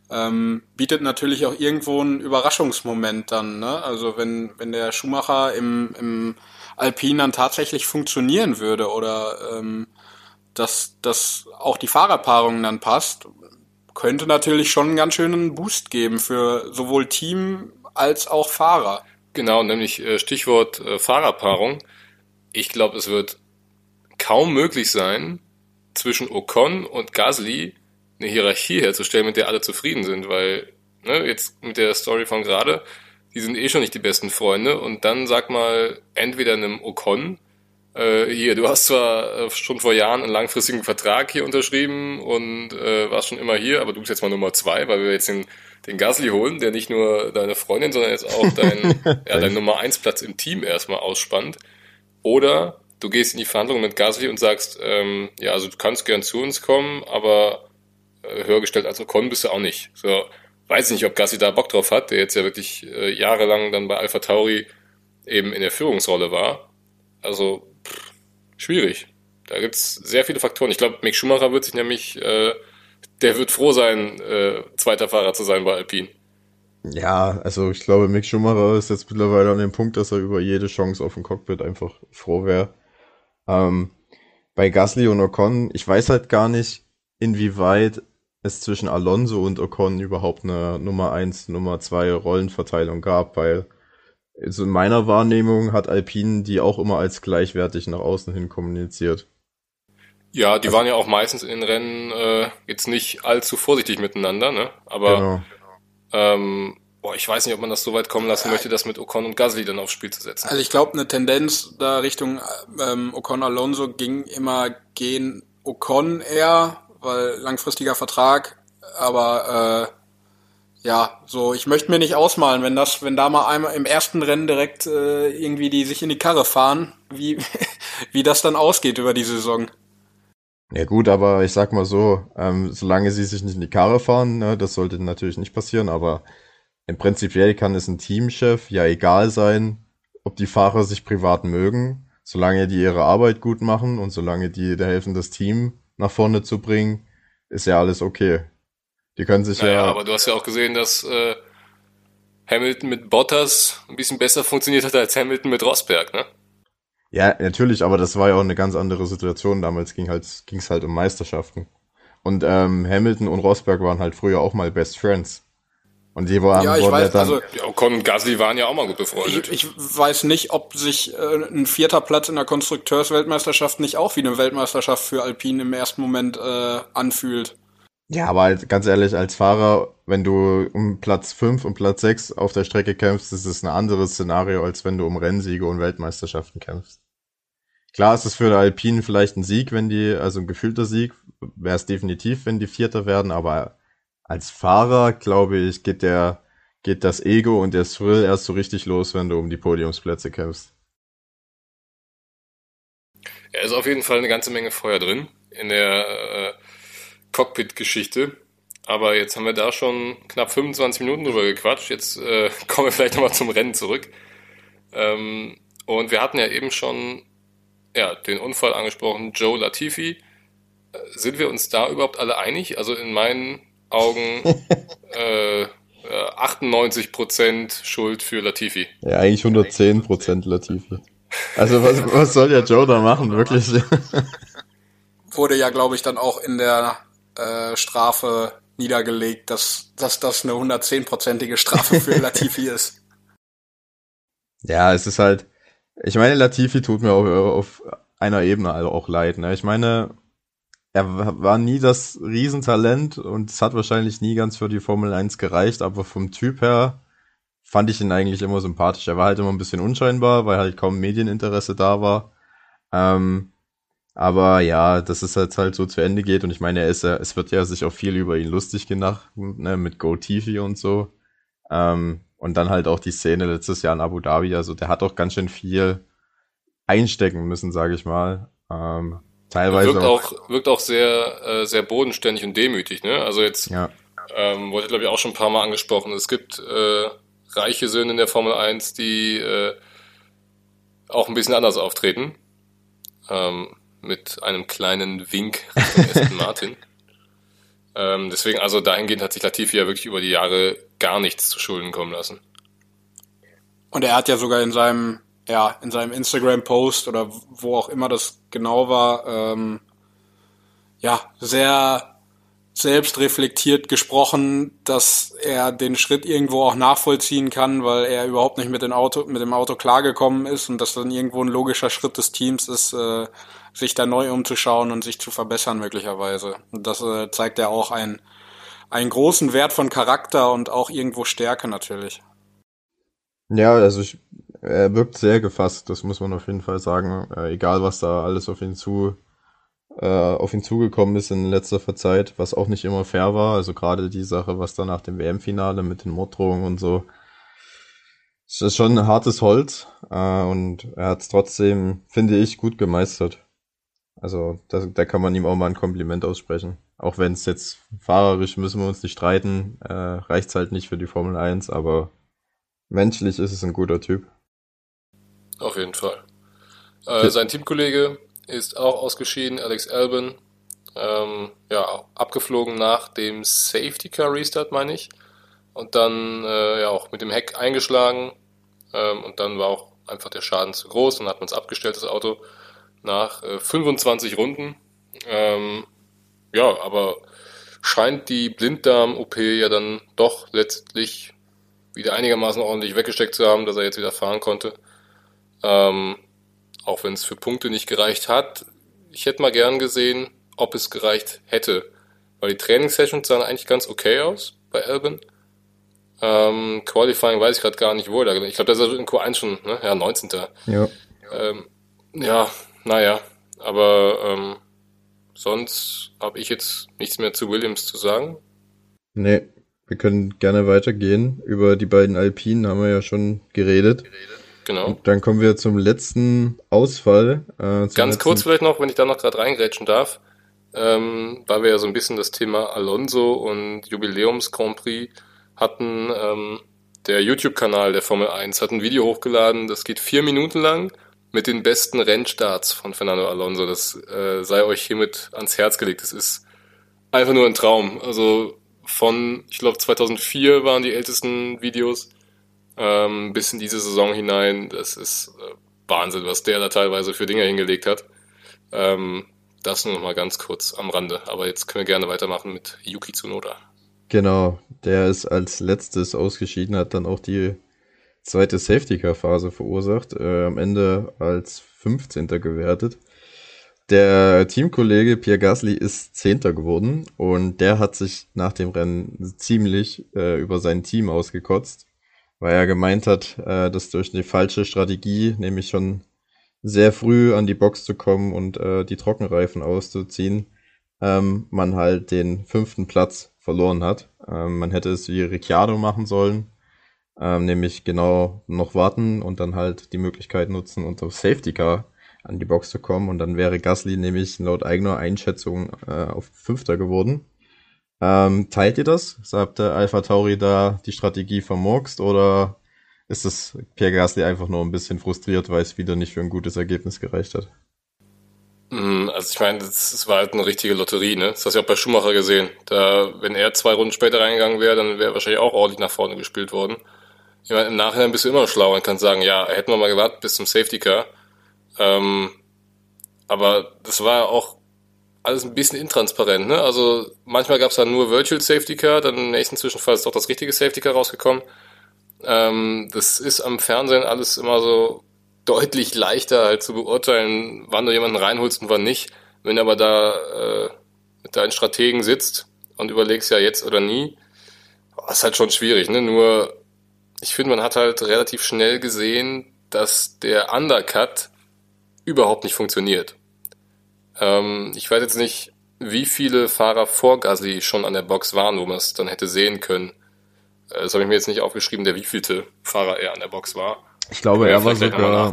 ähm, bietet natürlich auch irgendwo einen Überraschungsmoment dann. Ne? Also wenn, wenn der Schumacher im, im Alpin dann tatsächlich funktionieren würde oder ähm, dass, dass auch die Fahrerpaarung dann passt, könnte natürlich schon einen ganz schönen Boost geben für sowohl Team als auch Fahrer. Genau, nämlich äh, Stichwort äh, Fahrerpaarung. Ich glaube, es wird kaum möglich sein, zwischen Ocon und Gasly eine Hierarchie herzustellen, mit der alle zufrieden sind, weil ne, jetzt mit der Story von gerade, die sind eh schon nicht die besten Freunde und dann sag mal entweder einem Ocon, äh, hier, du hast zwar äh, schon vor Jahren einen langfristigen Vertrag hier unterschrieben und äh, warst schon immer hier, aber du bist jetzt mal Nummer zwei, weil wir jetzt den, den Gasly holen, der nicht nur deine Freundin, sondern jetzt auch dein, ja, dein Nummer eins Platz im Team erstmal ausspannt. Oder du gehst in die Verhandlung mit Gasly und sagst, ähm, ja, also du kannst gern zu uns kommen, aber äh, höher gestellt als Ocon bist du auch nicht. So, weiß nicht, ob Gassi da Bock drauf hat, der jetzt ja wirklich äh, jahrelang dann bei Alpha Tauri eben in der Führungsrolle war. Also, pff, schwierig. Da gibt's sehr viele Faktoren. Ich glaube, Mick Schumacher wird sich nämlich, äh, der wird froh sein, äh, zweiter Fahrer zu sein bei Alpine. Ja, also ich glaube, Mick Schumacher ist jetzt mittlerweile an dem Punkt, dass er über jede Chance auf dem Cockpit einfach froh wäre. Ähm, bei Gasly und Ocon, ich weiß halt gar nicht, inwieweit es zwischen Alonso und Ocon überhaupt eine Nummer 1, Nummer 2 Rollenverteilung gab, weil also in meiner Wahrnehmung hat Alpine die auch immer als gleichwertig nach außen hin kommuniziert. Ja, die also, waren ja auch meistens in den Rennen äh, jetzt nicht allzu vorsichtig miteinander, ne? Aber genau. ähm, boah, ich weiß nicht, ob man das so weit kommen lassen möchte, das mit Ocon und Gasly dann aufs Spiel zu setzen. Also ich glaube, eine Tendenz da Richtung ähm, Ocon Alonso ging immer gehen Ocon eher weil langfristiger Vertrag, aber äh, ja, so ich möchte mir nicht ausmalen, wenn das, wenn da mal einmal im ersten Rennen direkt äh, irgendwie die sich in die Karre fahren, wie wie das dann ausgeht über die Saison. Ja gut, aber ich sag mal so, ähm, solange sie sich nicht in die Karre fahren, ne, das sollte natürlich nicht passieren, aber im Prinzipiell kann es ein Teamchef ja egal sein, ob die Fahrer sich privat mögen, solange die ihre Arbeit gut machen und solange die da helfen, das Team nach vorne zu bringen, ist ja alles okay. Die können sich naja, ja. aber du hast ja auch gesehen, dass äh, Hamilton mit Bottas ein bisschen besser funktioniert hat als Hamilton mit Rosberg, ne? Ja, natürlich, aber das war ja auch eine ganz andere Situation. Damals ging halt, ging's halt um Meisterschaften. Und ähm, Hamilton und Rosberg waren halt früher auch mal Best Friends. Und die waren, ja, ich weiß, dann, also, ja, Ocon und Gasly waren ja auch mal gut befreundet. Ich, ich weiß nicht, ob sich äh, ein vierter Platz in der Konstrukteursweltmeisterschaft nicht auch wie eine Weltmeisterschaft für Alpine im ersten Moment äh, anfühlt. Ja, aber halt, ganz ehrlich, als Fahrer, wenn du um Platz 5 und Platz 6 auf der Strecke kämpfst, ist es ein anderes Szenario, als wenn du um Rennsiege und Weltmeisterschaften kämpfst. Klar ist es für die Alpine vielleicht ein Sieg, wenn die, also ein gefühlter Sieg, wäre es definitiv, wenn die Vierter werden, aber als Fahrer, glaube ich, geht der, geht das Ego und der Thrill erst so richtig los, wenn du um die Podiumsplätze kämpfst. Er ist auf jeden Fall eine ganze Menge Feuer drin in der äh, Cockpit-Geschichte. Aber jetzt haben wir da schon knapp 25 Minuten drüber gequatscht. Jetzt äh, kommen wir vielleicht nochmal zum Rennen zurück. Ähm, Und wir hatten ja eben schon ja, den Unfall angesprochen, Joe Latifi. Äh, sind wir uns da überhaupt alle einig? Also in meinen Augen äh, 98% Schuld für Latifi. Ja, eigentlich 110% Latifi. Also was, was soll der Joe da machen, wirklich? Wurde ja, glaube ich, dann auch in der äh, Strafe niedergelegt, dass, dass das eine 110-prozentige Strafe für Latifi ist. Ja, es ist halt, ich meine, Latifi tut mir auf, auf einer Ebene also auch leid. Ne? Ich meine, er war nie das Riesentalent und es hat wahrscheinlich nie ganz für die Formel 1 gereicht, aber vom Typ her fand ich ihn eigentlich immer sympathisch. Er war halt immer ein bisschen unscheinbar, weil halt kaum Medieninteresse da war. Ähm, aber ja, dass es jetzt halt so zu Ende geht und ich meine, er ist ja, es wird ja sich auch viel über ihn lustig gemacht, ne, mit Go TV und so. Ähm, und dann halt auch die Szene letztes Jahr in Abu Dhabi, also der hat auch ganz schön viel einstecken müssen, sage ich mal. Ähm, teilweise wirkt auch, wirkt auch sehr, äh, sehr bodenständig und demütig, ne? Also jetzt ja. ähm, wurde, glaube ich, auch schon ein paar Mal angesprochen. Es gibt äh, reiche Söhne in der Formel 1, die äh, auch ein bisschen anders auftreten. Ähm, mit einem kleinen Wink von Aston Martin. Ähm, deswegen, also dahingehend hat sich Latifi ja wirklich über die Jahre gar nichts zu Schulden kommen lassen. Und er hat ja sogar in seinem, ja, in seinem Instagram-Post oder wo auch immer das genau war, ähm, ja, sehr selbst reflektiert gesprochen, dass er den Schritt irgendwo auch nachvollziehen kann, weil er überhaupt nicht mit dem Auto, mit dem Auto klargekommen ist und dass dann irgendwo ein logischer Schritt des Teams ist, äh, sich da neu umzuschauen und sich zu verbessern möglicherweise. Und das äh, zeigt ja auch einen, einen großen Wert von Charakter und auch irgendwo Stärke natürlich. Ja, also ich, er wirkt sehr gefasst, das muss man auf jeden Fall sagen. Äh, egal, was da alles auf ihn zu äh, auf ihn zugekommen ist in letzter Zeit, was auch nicht immer fair war. Also gerade die Sache, was da nach dem WM-Finale mit den Morddrohungen und so. Das ist schon ein hartes Holz äh, und er hat es trotzdem, finde ich, gut gemeistert. Also da, da kann man ihm auch mal ein Kompliment aussprechen. Auch wenn es jetzt fahrerisch müssen wir uns nicht streiten, äh, reicht's halt nicht für die Formel 1, aber menschlich ist es ein guter Typ. Auf jeden Fall. Äh, sein Teamkollege ist auch ausgeschieden, Alex Albon. Ähm, ja, abgeflogen nach dem Safety Car Restart, meine ich. Und dann äh, ja auch mit dem Heck eingeschlagen. Ähm, und dann war auch einfach der Schaden zu groß. Dann hat man es abgestellt, das Auto, nach äh, 25 Runden. Ähm, ja, aber scheint die Blinddarm-OP ja dann doch letztlich wieder einigermaßen ordentlich weggesteckt zu haben, dass er jetzt wieder fahren konnte. Ähm, auch wenn es für Punkte nicht gereicht hat. Ich hätte mal gern gesehen, ob es gereicht hätte. Weil die Trainingssessions sahen eigentlich ganz okay aus bei Albin. Ähm, Qualifying weiß ich gerade gar nicht, wo er da Ich glaube, der ist in Q1 schon, ne? Ja, 19. Ja. Ähm, ja, naja. Aber ähm, sonst habe ich jetzt nichts mehr zu Williams zu sagen. Nee, wir können gerne weitergehen. Über die beiden Alpinen haben wir ja schon geredet. geredet. Genau. Und dann kommen wir zum letzten Ausfall. Äh, zum Ganz letzten kurz vielleicht noch, wenn ich da noch gerade reingrätschen darf, ähm, weil wir ja so ein bisschen das Thema Alonso und Jubiläums Grand Prix hatten. Ähm, der YouTube-Kanal der Formel 1 hat ein Video hochgeladen, das geht vier Minuten lang mit den besten Rennstarts von Fernando Alonso. Das äh, sei euch hiermit ans Herz gelegt. Das ist einfach nur ein Traum. Also von, ich glaube 2004 waren die ältesten Videos ähm, bis in diese Saison hinein. Das ist äh, Wahnsinn, was der da teilweise für Dinge hingelegt hat. Ähm, das nur noch mal ganz kurz am Rande. Aber jetzt können wir gerne weitermachen mit Yuki Tsunoda. Genau, der ist als letztes ausgeschieden, hat dann auch die zweite Safety-Car-Phase verursacht, äh, am Ende als 15. gewertet. Der Teamkollege Pierre Gasly ist Zehnter geworden und der hat sich nach dem Rennen ziemlich äh, über sein Team ausgekotzt weil er gemeint hat, äh, dass durch die falsche Strategie, nämlich schon sehr früh an die Box zu kommen und äh, die Trockenreifen auszuziehen, ähm, man halt den fünften Platz verloren hat. Ähm, man hätte es wie Ricciardo machen sollen, ähm, nämlich genau noch warten und dann halt die Möglichkeit nutzen, unter Safety Car an die Box zu kommen und dann wäre Gasly nämlich laut eigener Einschätzung äh, auf Fünfter geworden. Ähm, teilt ihr das? Habt ihr Alpha Tauri da die Strategie vermurkst oder ist das Pierre Gasly einfach nur ein bisschen frustriert, weil es wieder nicht für ein gutes Ergebnis gereicht hat. Mhm, also ich meine, das, war halt eine richtige Lotterie, ne? Das hast du ja auch bei Schumacher gesehen. Da, wenn er zwei Runden später reingegangen wäre, dann wäre wahrscheinlich auch ordentlich nach vorne gespielt worden. Ich meine, im Nachhinein bist du immer schlau und kannst sagen, ja, hätten wir mal gewartet bis zum Safety Car. Ähm, aber das war auch alles ein bisschen intransparent, ne? Also manchmal gab es dann nur Virtual Safety Car, dann im nächsten Zwischenfall ist doch das richtige Safety Car rausgekommen. Ähm, das ist am Fernsehen alles immer so deutlich leichter halt zu beurteilen, wann du jemanden reinholst und wann nicht. Wenn aber da äh, mit deinen Strategen sitzt und überlegst ja jetzt oder nie, ist halt schon schwierig. Ne? Nur ich finde, man hat halt relativ schnell gesehen, dass der Undercut überhaupt nicht funktioniert. Ähm, ich weiß jetzt nicht, wie viele Fahrer vor Gasly schon an der Box waren, wo man es dann hätte sehen können. Äh, das habe ich mir jetzt nicht aufgeschrieben, der wievielte Fahrer er an der Box war. Ich glaube, er war sogar,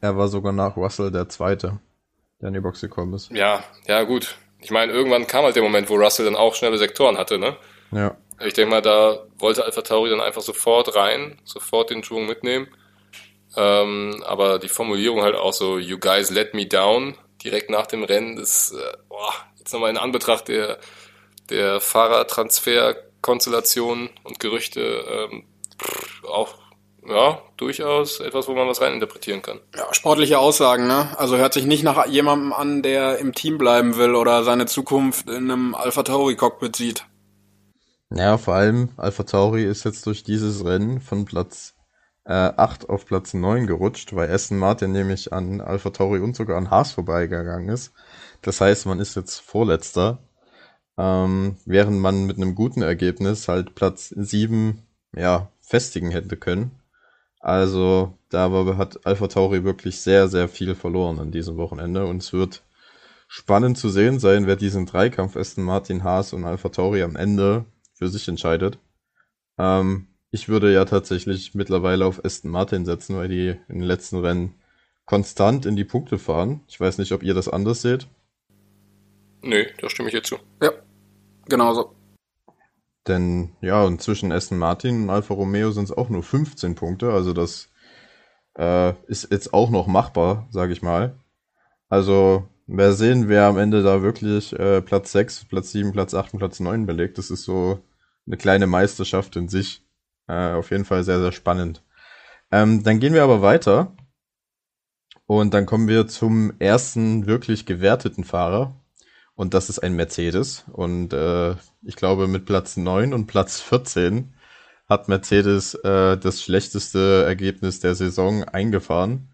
er war sogar nach Russell der Zweite, der in die Box gekommen ist. Ja, ja, gut. Ich meine, irgendwann kam halt der Moment, wo Russell dann auch schnelle Sektoren hatte, ne? Ja. Ich denke mal, da wollte Alpha Tauri dann einfach sofort rein, sofort den Schwung mitnehmen. Ähm, aber die Formulierung halt auch so, you guys let me down, direkt nach dem Rennen, das, äh, boah, jetzt nochmal in Anbetracht der, der Fahrertransfer-Konstellation und Gerüchte, ähm, pff, auch ja, durchaus etwas, wo man was reininterpretieren kann. Ja, sportliche Aussagen, ne? Also hört sich nicht nach jemandem an, der im Team bleiben will oder seine Zukunft in einem Alpha Tauri Cockpit sieht. Ja, vor allem Alpha Tauri ist jetzt durch dieses Rennen von Platz äh, 8 auf Platz 9 gerutscht, weil Aston Martin nämlich an Alpha Tauri und sogar an Haas vorbeigegangen ist. Das heißt, man ist jetzt Vorletzter, ähm, während man mit einem guten Ergebnis halt Platz 7 ja, festigen hätte können. Also da hat Alpha Tauri wirklich sehr, sehr viel verloren an diesem Wochenende und es wird spannend zu sehen sein, wer diesen Dreikampf Aston Martin, Haas und Alpha Tauri am Ende für sich entscheidet. Ähm, ich würde ja tatsächlich mittlerweile auf Aston Martin setzen, weil die in den letzten Rennen konstant in die Punkte fahren. Ich weiß nicht, ob ihr das anders seht. Nö, da stimme ich jetzt zu. Ja, genauso. Denn ja, und zwischen Aston Martin und Alfa Romeo sind es auch nur 15 Punkte. Also das äh, ist jetzt auch noch machbar, sage ich mal. Also wer sehen, wer am Ende da wirklich äh, Platz 6, Platz 7, Platz 8 und Platz 9 belegt. Das ist so eine kleine Meisterschaft in sich. Äh, auf jeden Fall sehr, sehr spannend. Ähm, dann gehen wir aber weiter. Und dann kommen wir zum ersten wirklich gewerteten Fahrer. Und das ist ein Mercedes. Und äh, ich glaube, mit Platz 9 und Platz 14 hat Mercedes äh, das schlechteste Ergebnis der Saison eingefahren.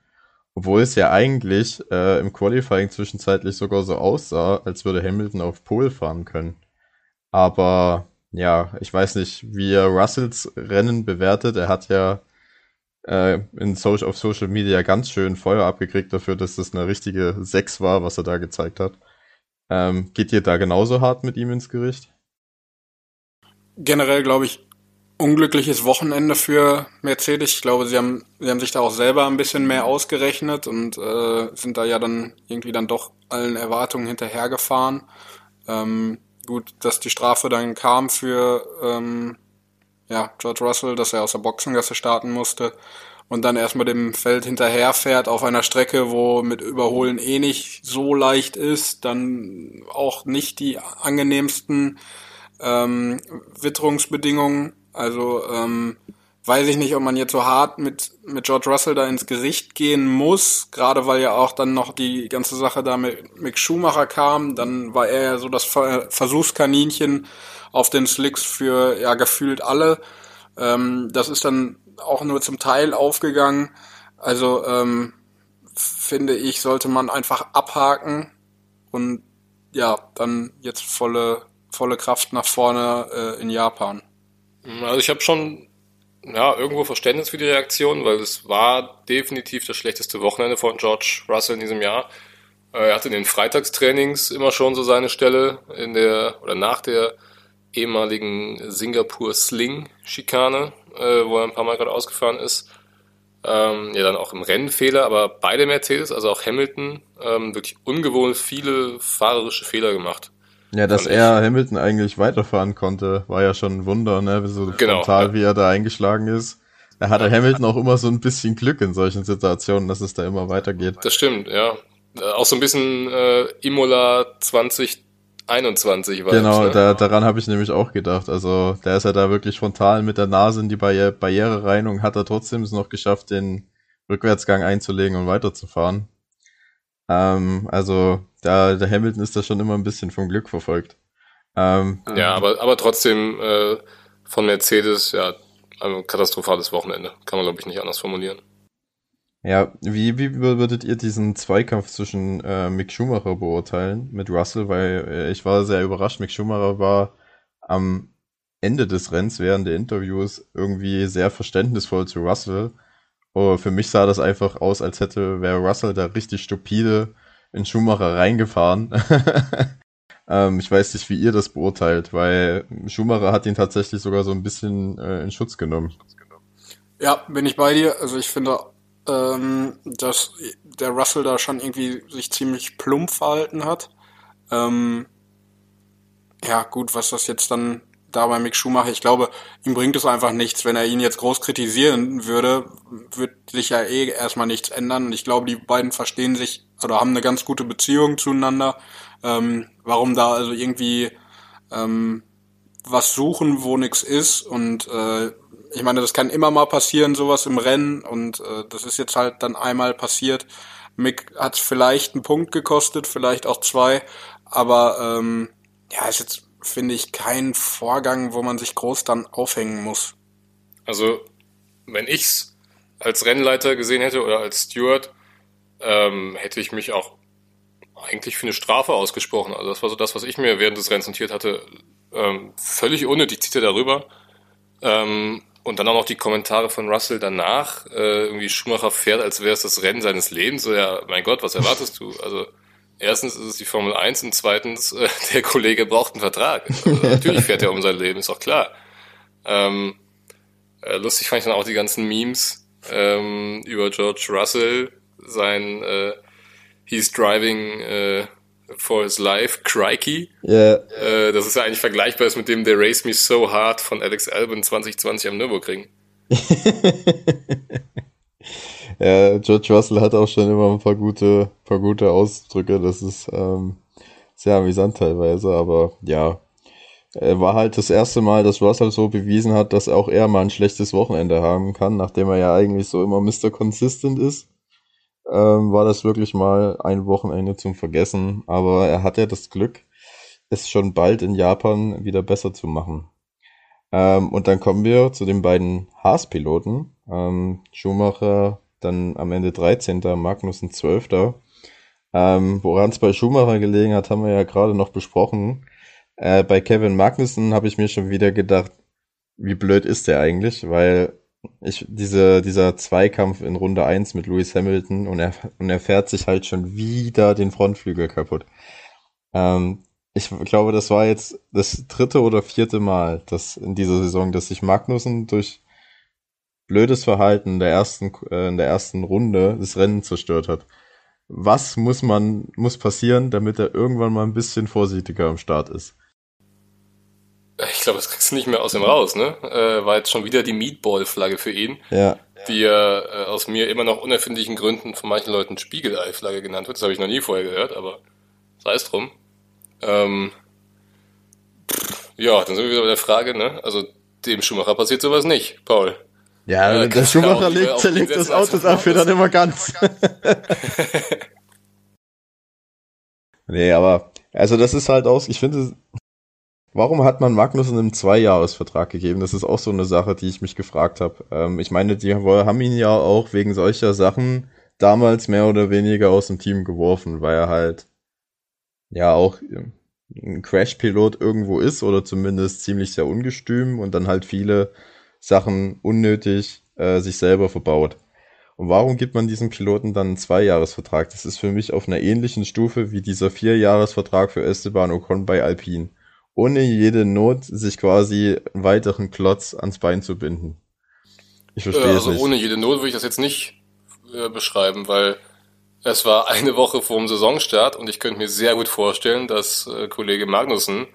Obwohl es ja eigentlich äh, im Qualifying zwischenzeitlich sogar so aussah, als würde Hamilton auf Pole fahren können. Aber ja, ich weiß nicht, wie er Russells Rennen bewertet. Er hat ja äh, in Social, auf Social Media ganz schön Feuer abgekriegt dafür, dass das eine richtige 6 war, was er da gezeigt hat. Ähm, geht ihr da genauso hart mit ihm ins Gericht? Generell glaube ich, unglückliches Wochenende für Mercedes. Ich glaube, sie haben, sie haben sich da auch selber ein bisschen mehr ausgerechnet und äh, sind da ja dann irgendwie dann doch allen Erwartungen hinterhergefahren. Ähm, gut, dass die Strafe dann kam für ähm, ja, George Russell, dass er aus der Boxengasse starten musste und dann erstmal dem Feld hinterherfährt auf einer Strecke, wo mit Überholen eh nicht so leicht ist, dann auch nicht die angenehmsten ähm, Witterungsbedingungen. Also ähm, weiß ich nicht, ob man jetzt so hart mit, mit George Russell da ins Gericht gehen muss, gerade weil ja auch dann noch die ganze Sache da mit Mick Schumacher kam, dann war er ja so das Versuchskaninchen auf den Slicks für ja gefühlt alle. Ähm, das ist dann auch nur zum Teil aufgegangen. Also ähm, finde ich, sollte man einfach abhaken und ja, dann jetzt volle, volle Kraft nach vorne äh, in Japan. Also ich habe schon ja, irgendwo Verständnis für die Reaktion, weil es war definitiv das schlechteste Wochenende von George Russell in diesem Jahr. Er hatte in den Freitagstrainings immer schon so seine Stelle in der oder nach der ehemaligen Singapur Sling Schikane, äh, wo er ein paar Mal gerade ausgefahren ist. Ähm, ja, dann auch im Rennfehler, aber beide Mercedes, also auch Hamilton, ähm, wirklich ungewohnt viele fahrerische Fehler gemacht. Ja, dass er Hamilton eigentlich weiterfahren konnte, war ja schon ein Wunder, ne? So genau, frontal, ja. wie er da eingeschlagen ist. da hatte Hamilton auch immer so ein bisschen Glück in solchen Situationen, dass es da immer weitergeht. Das stimmt, ja. Äh, auch so ein bisschen äh, Imola 2021 war Genau, ne? da, daran habe ich nämlich auch gedacht. Also der ist ja da wirklich frontal mit der Nase in die Barri Barriere rein und hat er trotzdem es noch geschafft, den Rückwärtsgang einzulegen und weiterzufahren. Ähm, also da, der Hamilton ist da schon immer ein bisschen vom Glück verfolgt. Ähm, ja, aber, aber trotzdem äh, von Mercedes, ja, ein katastrophales Wochenende. Kann man, glaube ich, nicht anders formulieren. Ja, wie, wie würdet ihr diesen Zweikampf zwischen äh, Mick Schumacher beurteilen mit Russell? Weil äh, ich war sehr überrascht. Mick Schumacher war am Ende des Rennens während der Interviews irgendwie sehr verständnisvoll zu Russell. Oh, für mich sah das einfach aus, als hätte wäre Russell da richtig stupide in Schumacher reingefahren. ähm, ich weiß nicht, wie ihr das beurteilt, weil Schumacher hat ihn tatsächlich sogar so ein bisschen äh, in Schutz genommen. Ja, bin ich bei dir. Also ich finde, ähm, dass der Russell da schon irgendwie sich ziemlich plump verhalten hat. Ähm, ja, gut, was das jetzt dann da bei Mick Schumacher, ich glaube, ihm bringt es einfach nichts. Wenn er ihn jetzt groß kritisieren würde, wird sich ja eh erstmal nichts ändern. Und ich glaube, die beiden verstehen sich oder haben eine ganz gute Beziehung zueinander. Ähm, warum da also irgendwie ähm, was suchen, wo nichts ist und äh, ich meine, das kann immer mal passieren, sowas im Rennen und äh, das ist jetzt halt dann einmal passiert. Mick hat vielleicht einen Punkt gekostet, vielleicht auch zwei, aber ähm, ja, ist jetzt finde ich, kein Vorgang, wo man sich groß dann aufhängen muss. Also, wenn ich's als Rennleiter gesehen hätte oder als Steward, ähm, hätte ich mich auch eigentlich für eine Strafe ausgesprochen. Also das war so das, was ich mir während des Rennens notiert hatte. Ähm, völlig unnötig zieht er darüber. Ähm, und dann auch noch die Kommentare von Russell danach. Äh, irgendwie Schumacher fährt, als wäre es das Rennen seines Lebens. So, ja, mein Gott, was erwartest du? Also erstens ist es die Formel 1 und zweitens, äh, der Kollege braucht einen Vertrag. Also, natürlich fährt er um sein Leben, ist auch klar. Ähm, äh, lustig fand ich dann auch die ganzen Memes ähm, über George Russell, sein äh, He's driving äh, for his life, Crikey. Yeah. Äh, das ist ja eigentlich vergleichbar ist mit dem They Race Me So Hard von Alex Albon 2020 am Nürburgring. Ja, George Russell hat auch schon immer ein paar gute, paar gute Ausdrücke. Das ist ähm, sehr amüsant teilweise, aber ja. War halt das erste Mal, dass Russell so bewiesen hat, dass auch er mal ein schlechtes Wochenende haben kann, nachdem er ja eigentlich so immer Mr. Consistent ist. Ähm, war das wirklich mal ein Wochenende zum Vergessen, aber er hat ja das Glück, es schon bald in Japan wieder besser zu machen. Ähm, und dann kommen wir zu den beiden Haas-Piloten. Ähm, Schumacher dann am Ende 13. Magnussen 12. Ähm, Woran es bei Schumacher gelegen hat, haben wir ja gerade noch besprochen. Äh, bei Kevin Magnussen habe ich mir schon wieder gedacht, wie blöd ist der eigentlich, weil ich diese, dieser Zweikampf in Runde 1 mit Lewis Hamilton und er, und er fährt sich halt schon wieder den Frontflügel kaputt. Ähm, ich glaube, das war jetzt das dritte oder vierte Mal, dass in dieser Saison, dass sich Magnussen durch blödes Verhalten in der ersten, äh, in der ersten Runde das Rennen zerstört hat. Was muss man, muss passieren, damit er irgendwann mal ein bisschen vorsichtiger am Start ist? Ich glaube, das kriegst du nicht mehr aus ihm raus, ne? Äh, war jetzt schon wieder die Meatball-Flagge für ihn. Ja. Die ja äh, aus mir immer noch unerfindlichen Gründen von manchen Leuten Spiegelei-Flagge genannt wird. Das habe ich noch nie vorher gehört, aber sei es drum. Ähm, pff, ja, dann sind wir wieder bei der Frage, ne? Also dem Schumacher passiert sowas nicht, Paul. Ja, äh, der Schumacher legt, zerlegt das Auto dafür dann immer ganz. nee, aber, also das ist halt aus, ich finde, warum hat man Magnus einen Zweijahresvertrag gegeben? Das ist auch so eine Sache, die ich mich gefragt habe. Ähm, ich meine, die haben ihn ja auch wegen solcher Sachen damals mehr oder weniger aus dem Team geworfen, weil er halt ja auch ein Crash-Pilot irgendwo ist oder zumindest ziemlich sehr ungestüm und dann halt viele Sachen unnötig äh, sich selber verbaut. Und warum gibt man diesem Piloten dann einen Zweijahresvertrag? Das ist für mich auf einer ähnlichen Stufe wie dieser Vierjahresvertrag für Esteban Ocon bei Alpine. Ohne jede Not sich quasi einen weiteren Klotz ans Bein zu binden. Ich verstehe äh, also es nicht. ohne jede Not würde ich das jetzt nicht äh, beschreiben, weil es war eine Woche vor dem Saisonstart und ich könnte mir sehr gut vorstellen, dass äh, Kollege Magnussen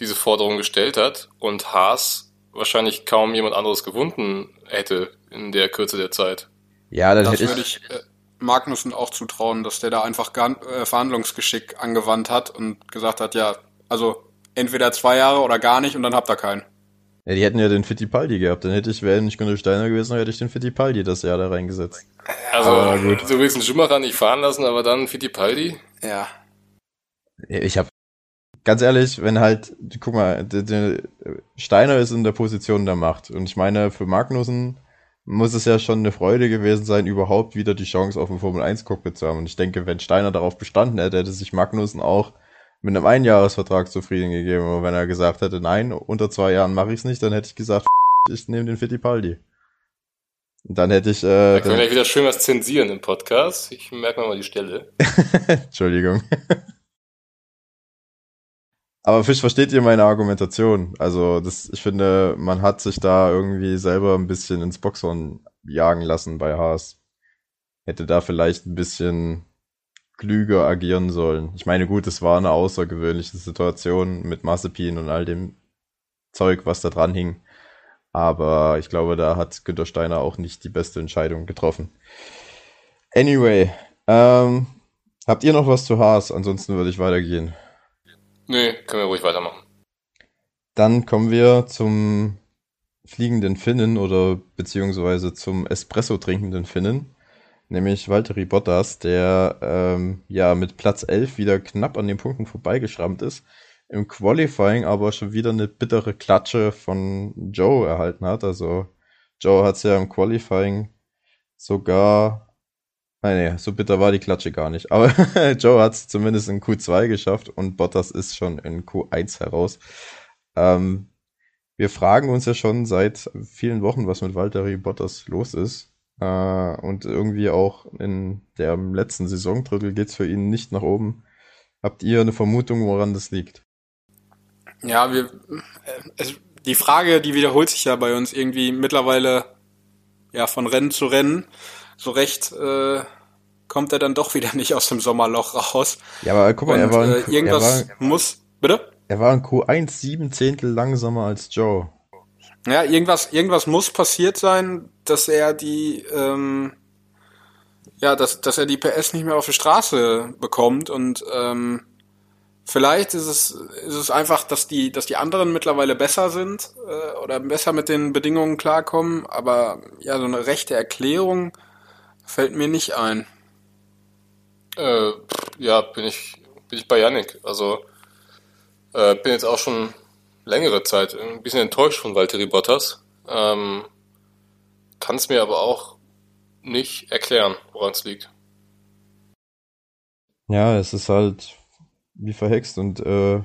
diese Forderung gestellt hat und Haas wahrscheinlich kaum jemand anderes gewunden hätte in der Kürze der Zeit. Ja, dann Das hätte würde ich. ich äh, Magnussen auch zutrauen, dass der da einfach äh, Verhandlungsgeschick angewandt hat und gesagt hat, ja, also entweder zwei Jahre oder gar nicht und dann habt ihr keinen. Ja, die hätten ja den Fittipaldi gehabt. Dann hätte ich, wäre nicht Gunnar Steiner gewesen, hätte ich den Fittipaldi das Jahr da reingesetzt. Also, Aber gut. du willst einen Schumacher nicht fahren lassen, aber dann Fittipaldi? Ja. Ich habe ganz ehrlich, wenn halt, guck mal, der, der Steiner ist in der Position der Macht. Und ich meine, für Magnussen muss es ja schon eine Freude gewesen sein, überhaupt wieder die Chance auf ein Formel 1 Cockpit zu haben. Und ich denke, wenn Steiner darauf bestanden hätte, hätte sich Magnussen auch mit einem Einjahresvertrag zufrieden gegeben. Aber wenn er gesagt hätte, nein, unter zwei Jahren mache ich es nicht, dann hätte ich gesagt, ich nehme den Fittipaldi. Und dann hätte ich, äh, Da können wir gleich wieder schön was zensieren im Podcast. Ich merke mir mal die Stelle. Entschuldigung. Aber Fisch, versteht ihr meine Argumentation? Also, das, ich finde, man hat sich da irgendwie selber ein bisschen ins Boxhorn jagen lassen bei Haas. Hätte da vielleicht ein bisschen klüger agieren sollen. Ich meine, gut, es war eine außergewöhnliche Situation mit Mazepin und all dem Zeug, was da dran hing. Aber ich glaube, da hat Günter Steiner auch nicht die beste Entscheidung getroffen. Anyway, ähm, habt ihr noch was zu Haas? Ansonsten würde ich weitergehen. Nee, können wir ruhig weitermachen. Dann kommen wir zum fliegenden Finnen oder beziehungsweise zum Espresso trinkenden Finnen, nämlich Valtteri Bottas, der ähm, ja mit Platz 11 wieder knapp an den Punkten vorbeigeschrammt ist, im Qualifying aber schon wieder eine bittere Klatsche von Joe erhalten hat. Also Joe hat es ja im Qualifying sogar Nein, nee, so bitter war die Klatsche gar nicht. Aber Joe hat es zumindest in Q2 geschafft und Bottas ist schon in Q1 heraus. Ähm, wir fragen uns ja schon seit vielen Wochen, was mit Valtteri Bottas los ist. Äh, und irgendwie auch in der letzten Saisondrittel geht's für ihn nicht nach oben. Habt ihr eine Vermutung, woran das liegt? Ja, wir, äh, es, die Frage, die wiederholt sich ja bei uns irgendwie mittlerweile ja von Rennen zu Rennen. So recht äh, kommt er dann doch wieder nicht aus dem Sommerloch raus. Ja, aber guck mal, Und er war, in, äh, irgendwas er, war, muss. Bitte? er war in Q1 sieben Zehntel langsamer als Joe. Ja, irgendwas, irgendwas muss passiert sein, dass er die, ähm, ja, dass, dass er die PS nicht mehr auf die Straße bekommt und ähm, vielleicht ist es, ist es einfach, dass die, dass die anderen mittlerweile besser sind äh, oder besser mit den Bedingungen klarkommen, aber ja, so eine rechte Erklärung fällt mir nicht ein. Äh, ja, bin ich, bin ich bei Yannick. Also, äh, bin jetzt auch schon längere Zeit ein bisschen enttäuscht von Valtteri Bottas. Ähm, Kann es mir aber auch nicht erklären, woran es liegt. Ja, es ist halt wie verhext und äh,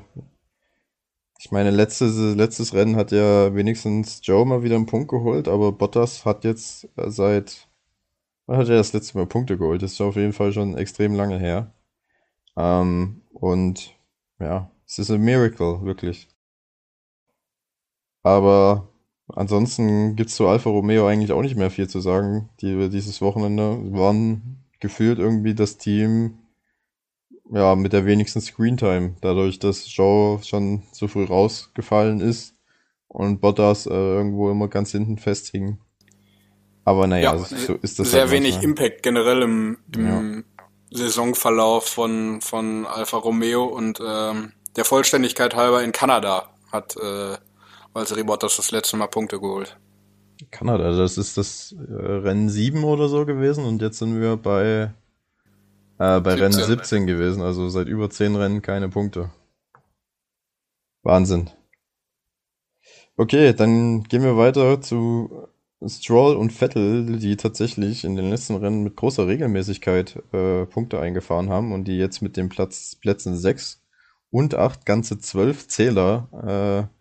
ich meine, letztes, letztes Rennen hat ja wenigstens Joe mal wieder einen Punkt geholt, aber Bottas hat jetzt seit, wann hat er das letzte Mal Punkte geholt? Das ist auf jeden Fall schon extrem lange her. Ähm, und ja, es ist ein Miracle, wirklich. Aber ansonsten gibt's zu Alfa Romeo eigentlich auch nicht mehr viel zu sagen. Die, dieses Wochenende waren gefühlt irgendwie das Team, ja, mit der wenigsten Screentime, dadurch, dass Joe schon so früh rausgefallen ist und Bottas äh, irgendwo immer ganz hinten festhing. Aber naja, Ja, so ist das Sehr halt wenig manchmal. Impact generell im, im Saisonverlauf von, von Alfa Romeo und ähm, der Vollständigkeit halber in Kanada hat äh, Valtteri Bottas das letzte Mal Punkte geholt. Kanada, das ist das äh, Rennen 7 oder so gewesen und jetzt sind wir bei, äh, bei 17. Rennen 17 gewesen, also seit über 10 Rennen keine Punkte. Wahnsinn. Okay, dann gehen wir weiter zu Stroll und Vettel, die tatsächlich in den letzten Rennen mit großer Regelmäßigkeit äh, Punkte eingefahren haben und die jetzt mit den Platz, Plätzen 6 und 8 ganze 12 Zähler äh,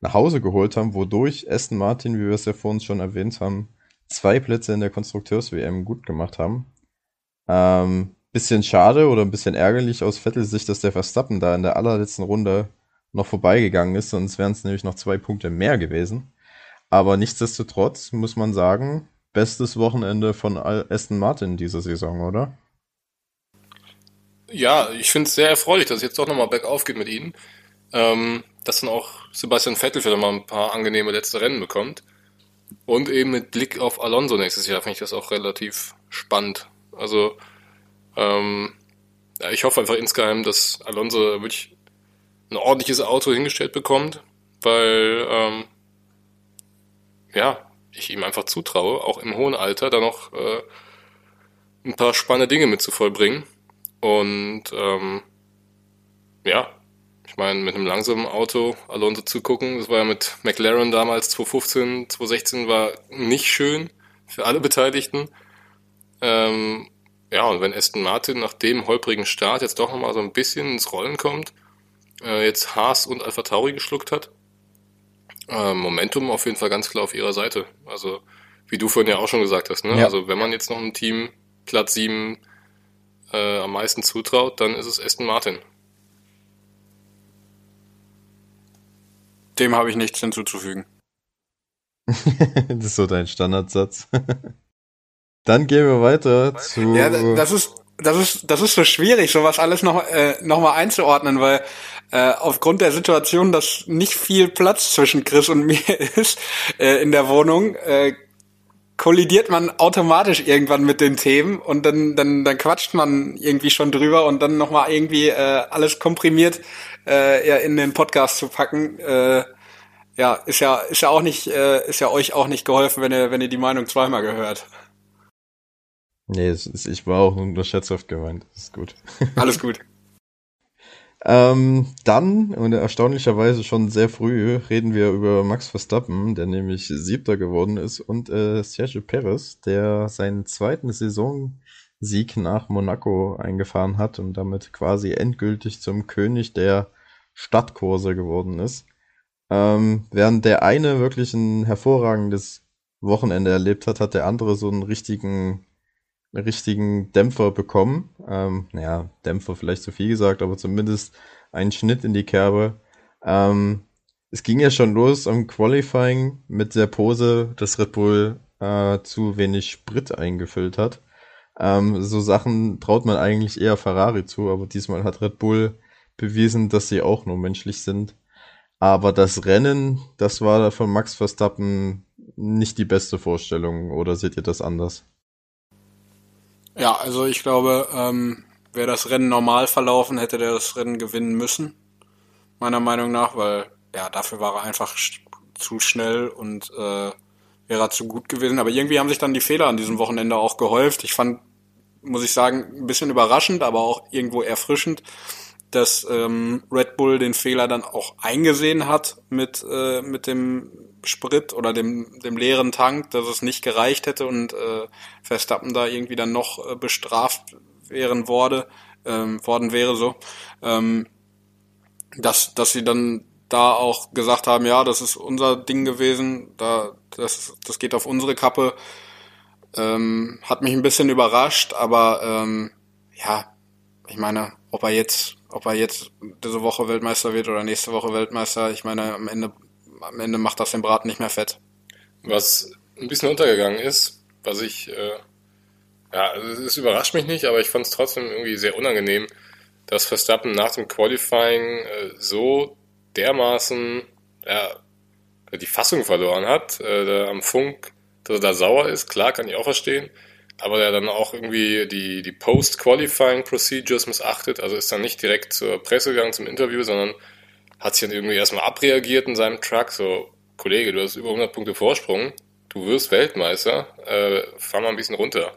nach Hause geholt haben, wodurch Aston Martin, wie wir es ja vorhin schon erwähnt haben, zwei Plätze in der Konstrukteurs-WM gut gemacht haben. Ähm, bisschen schade oder ein bisschen ärgerlich aus Vettels Sicht, dass der Verstappen da in der allerletzten Runde noch vorbeigegangen ist, sonst wären es nämlich noch zwei Punkte mehr gewesen. Aber nichtsdestotrotz muss man sagen, bestes Wochenende von Aston Martin diese Saison, oder? Ja, ich finde es sehr erfreulich, dass es jetzt doch nochmal bergauf geht mit ihnen. Ähm, dass dann auch Sebastian Vettel vielleicht mal ein paar angenehme letzte Rennen bekommt. Und eben mit Blick auf Alonso nächstes Jahr finde ich das auch relativ spannend. Also, ähm, ja, ich hoffe einfach insgeheim, dass Alonso wirklich ein ordentliches Auto hingestellt bekommt, weil, ähm, ja, ich ihm einfach zutraue, auch im hohen Alter da noch äh, ein paar spannende Dinge mit zu vollbringen. Und ähm, ja, meine, mit einem langsamen Auto Alonso zu gucken, das war ja mit McLaren damals 2015, 2016 war nicht schön für alle Beteiligten. Ähm, ja, und wenn Aston Martin nach dem holprigen Start jetzt doch nochmal so ein bisschen ins Rollen kommt, äh, jetzt Haas und Alpha Tauri geschluckt hat, äh, Momentum auf jeden Fall ganz klar auf ihrer Seite. Also, wie du vorhin ja auch schon gesagt hast, ne? Ja. Also, wenn man jetzt noch ein Team Platz 7 äh, am meisten zutraut, dann ist es Aston Martin. Dem habe ich nichts hinzuzufügen. das ist so dein Standardsatz. Dann gehen wir weiter zu. Ja, das ist, das ist, das ist so schwierig, sowas alles noch, äh, noch mal einzuordnen, weil äh, aufgrund der Situation, dass nicht viel Platz zwischen Chris und mir ist äh, in der Wohnung, äh, kollidiert man automatisch irgendwann mit den Themen und dann, dann, dann quatscht man irgendwie schon drüber und dann nochmal irgendwie äh, alles komprimiert äh, ja, in den Podcast zu packen. Äh, ja, ist ja, ist ja auch nicht, äh, ist ja euch auch nicht geholfen, wenn ihr, wenn ihr die Meinung zweimal gehört. Nee, ist, ich war auch nur scherzhaft gemeint. Das ist gut. Alles gut. Ähm, dann, und erstaunlicherweise schon sehr früh, reden wir über Max Verstappen, der nämlich Siebter geworden ist, und äh, Sergio Perez, der seinen zweiten Saisonsieg nach Monaco eingefahren hat und damit quasi endgültig zum König der Stadtkurse geworden ist. Ähm, während der eine wirklich ein hervorragendes Wochenende erlebt hat, hat der andere so einen richtigen richtigen Dämpfer bekommen. Ähm, naja, Dämpfer vielleicht zu viel gesagt, aber zumindest einen Schnitt in die Kerbe. Ähm, es ging ja schon los am Qualifying mit der Pose, dass Red Bull äh, zu wenig Sprit eingefüllt hat. Ähm, so Sachen traut man eigentlich eher Ferrari zu, aber diesmal hat Red Bull bewiesen, dass sie auch nur menschlich sind. Aber das Rennen, das war von Max Verstappen nicht die beste Vorstellung, oder seht ihr das anders? Ja, also ich glaube, ähm, wäre das Rennen normal verlaufen, hätte der das Rennen gewinnen müssen. Meiner Meinung nach, weil ja, dafür war er einfach zu schnell und äh, wäre er zu gut gewesen. Aber irgendwie haben sich dann die Fehler an diesem Wochenende auch gehäuft. Ich fand, muss ich sagen, ein bisschen überraschend, aber auch irgendwo erfrischend, dass ähm, Red Bull den Fehler dann auch eingesehen hat mit, äh, mit dem Sprit oder dem, dem leeren Tank, dass es nicht gereicht hätte und äh, Verstappen da irgendwie dann noch äh, bestraft wären wurde, ähm, worden wäre so, ähm, dass, dass sie dann da auch gesagt haben, ja, das ist unser Ding gewesen, da, das, das geht auf unsere Kappe, ähm, hat mich ein bisschen überrascht, aber ähm, ja, ich meine, ob er jetzt, ob er jetzt diese Woche Weltmeister wird oder nächste Woche Weltmeister, ich meine, am Ende am Ende macht das den Braten nicht mehr fett. Was ein bisschen untergegangen ist, was ich, äh, ja, es überrascht mich nicht, aber ich fand es trotzdem irgendwie sehr unangenehm, dass Verstappen nach dem Qualifying äh, so dermaßen ja, die Fassung verloren hat, äh, am Funk, dass er da sauer ist, klar, kann ich auch verstehen, aber er dann auch irgendwie die, die Post-Qualifying-Procedures missachtet, also ist dann nicht direkt zur Presse gegangen zum Interview, sondern hat sich dann irgendwie erstmal abreagiert in seinem Truck, so, Kollege, du hast über 100 Punkte Vorsprung, du wirst Weltmeister, äh, fahr mal ein bisschen runter.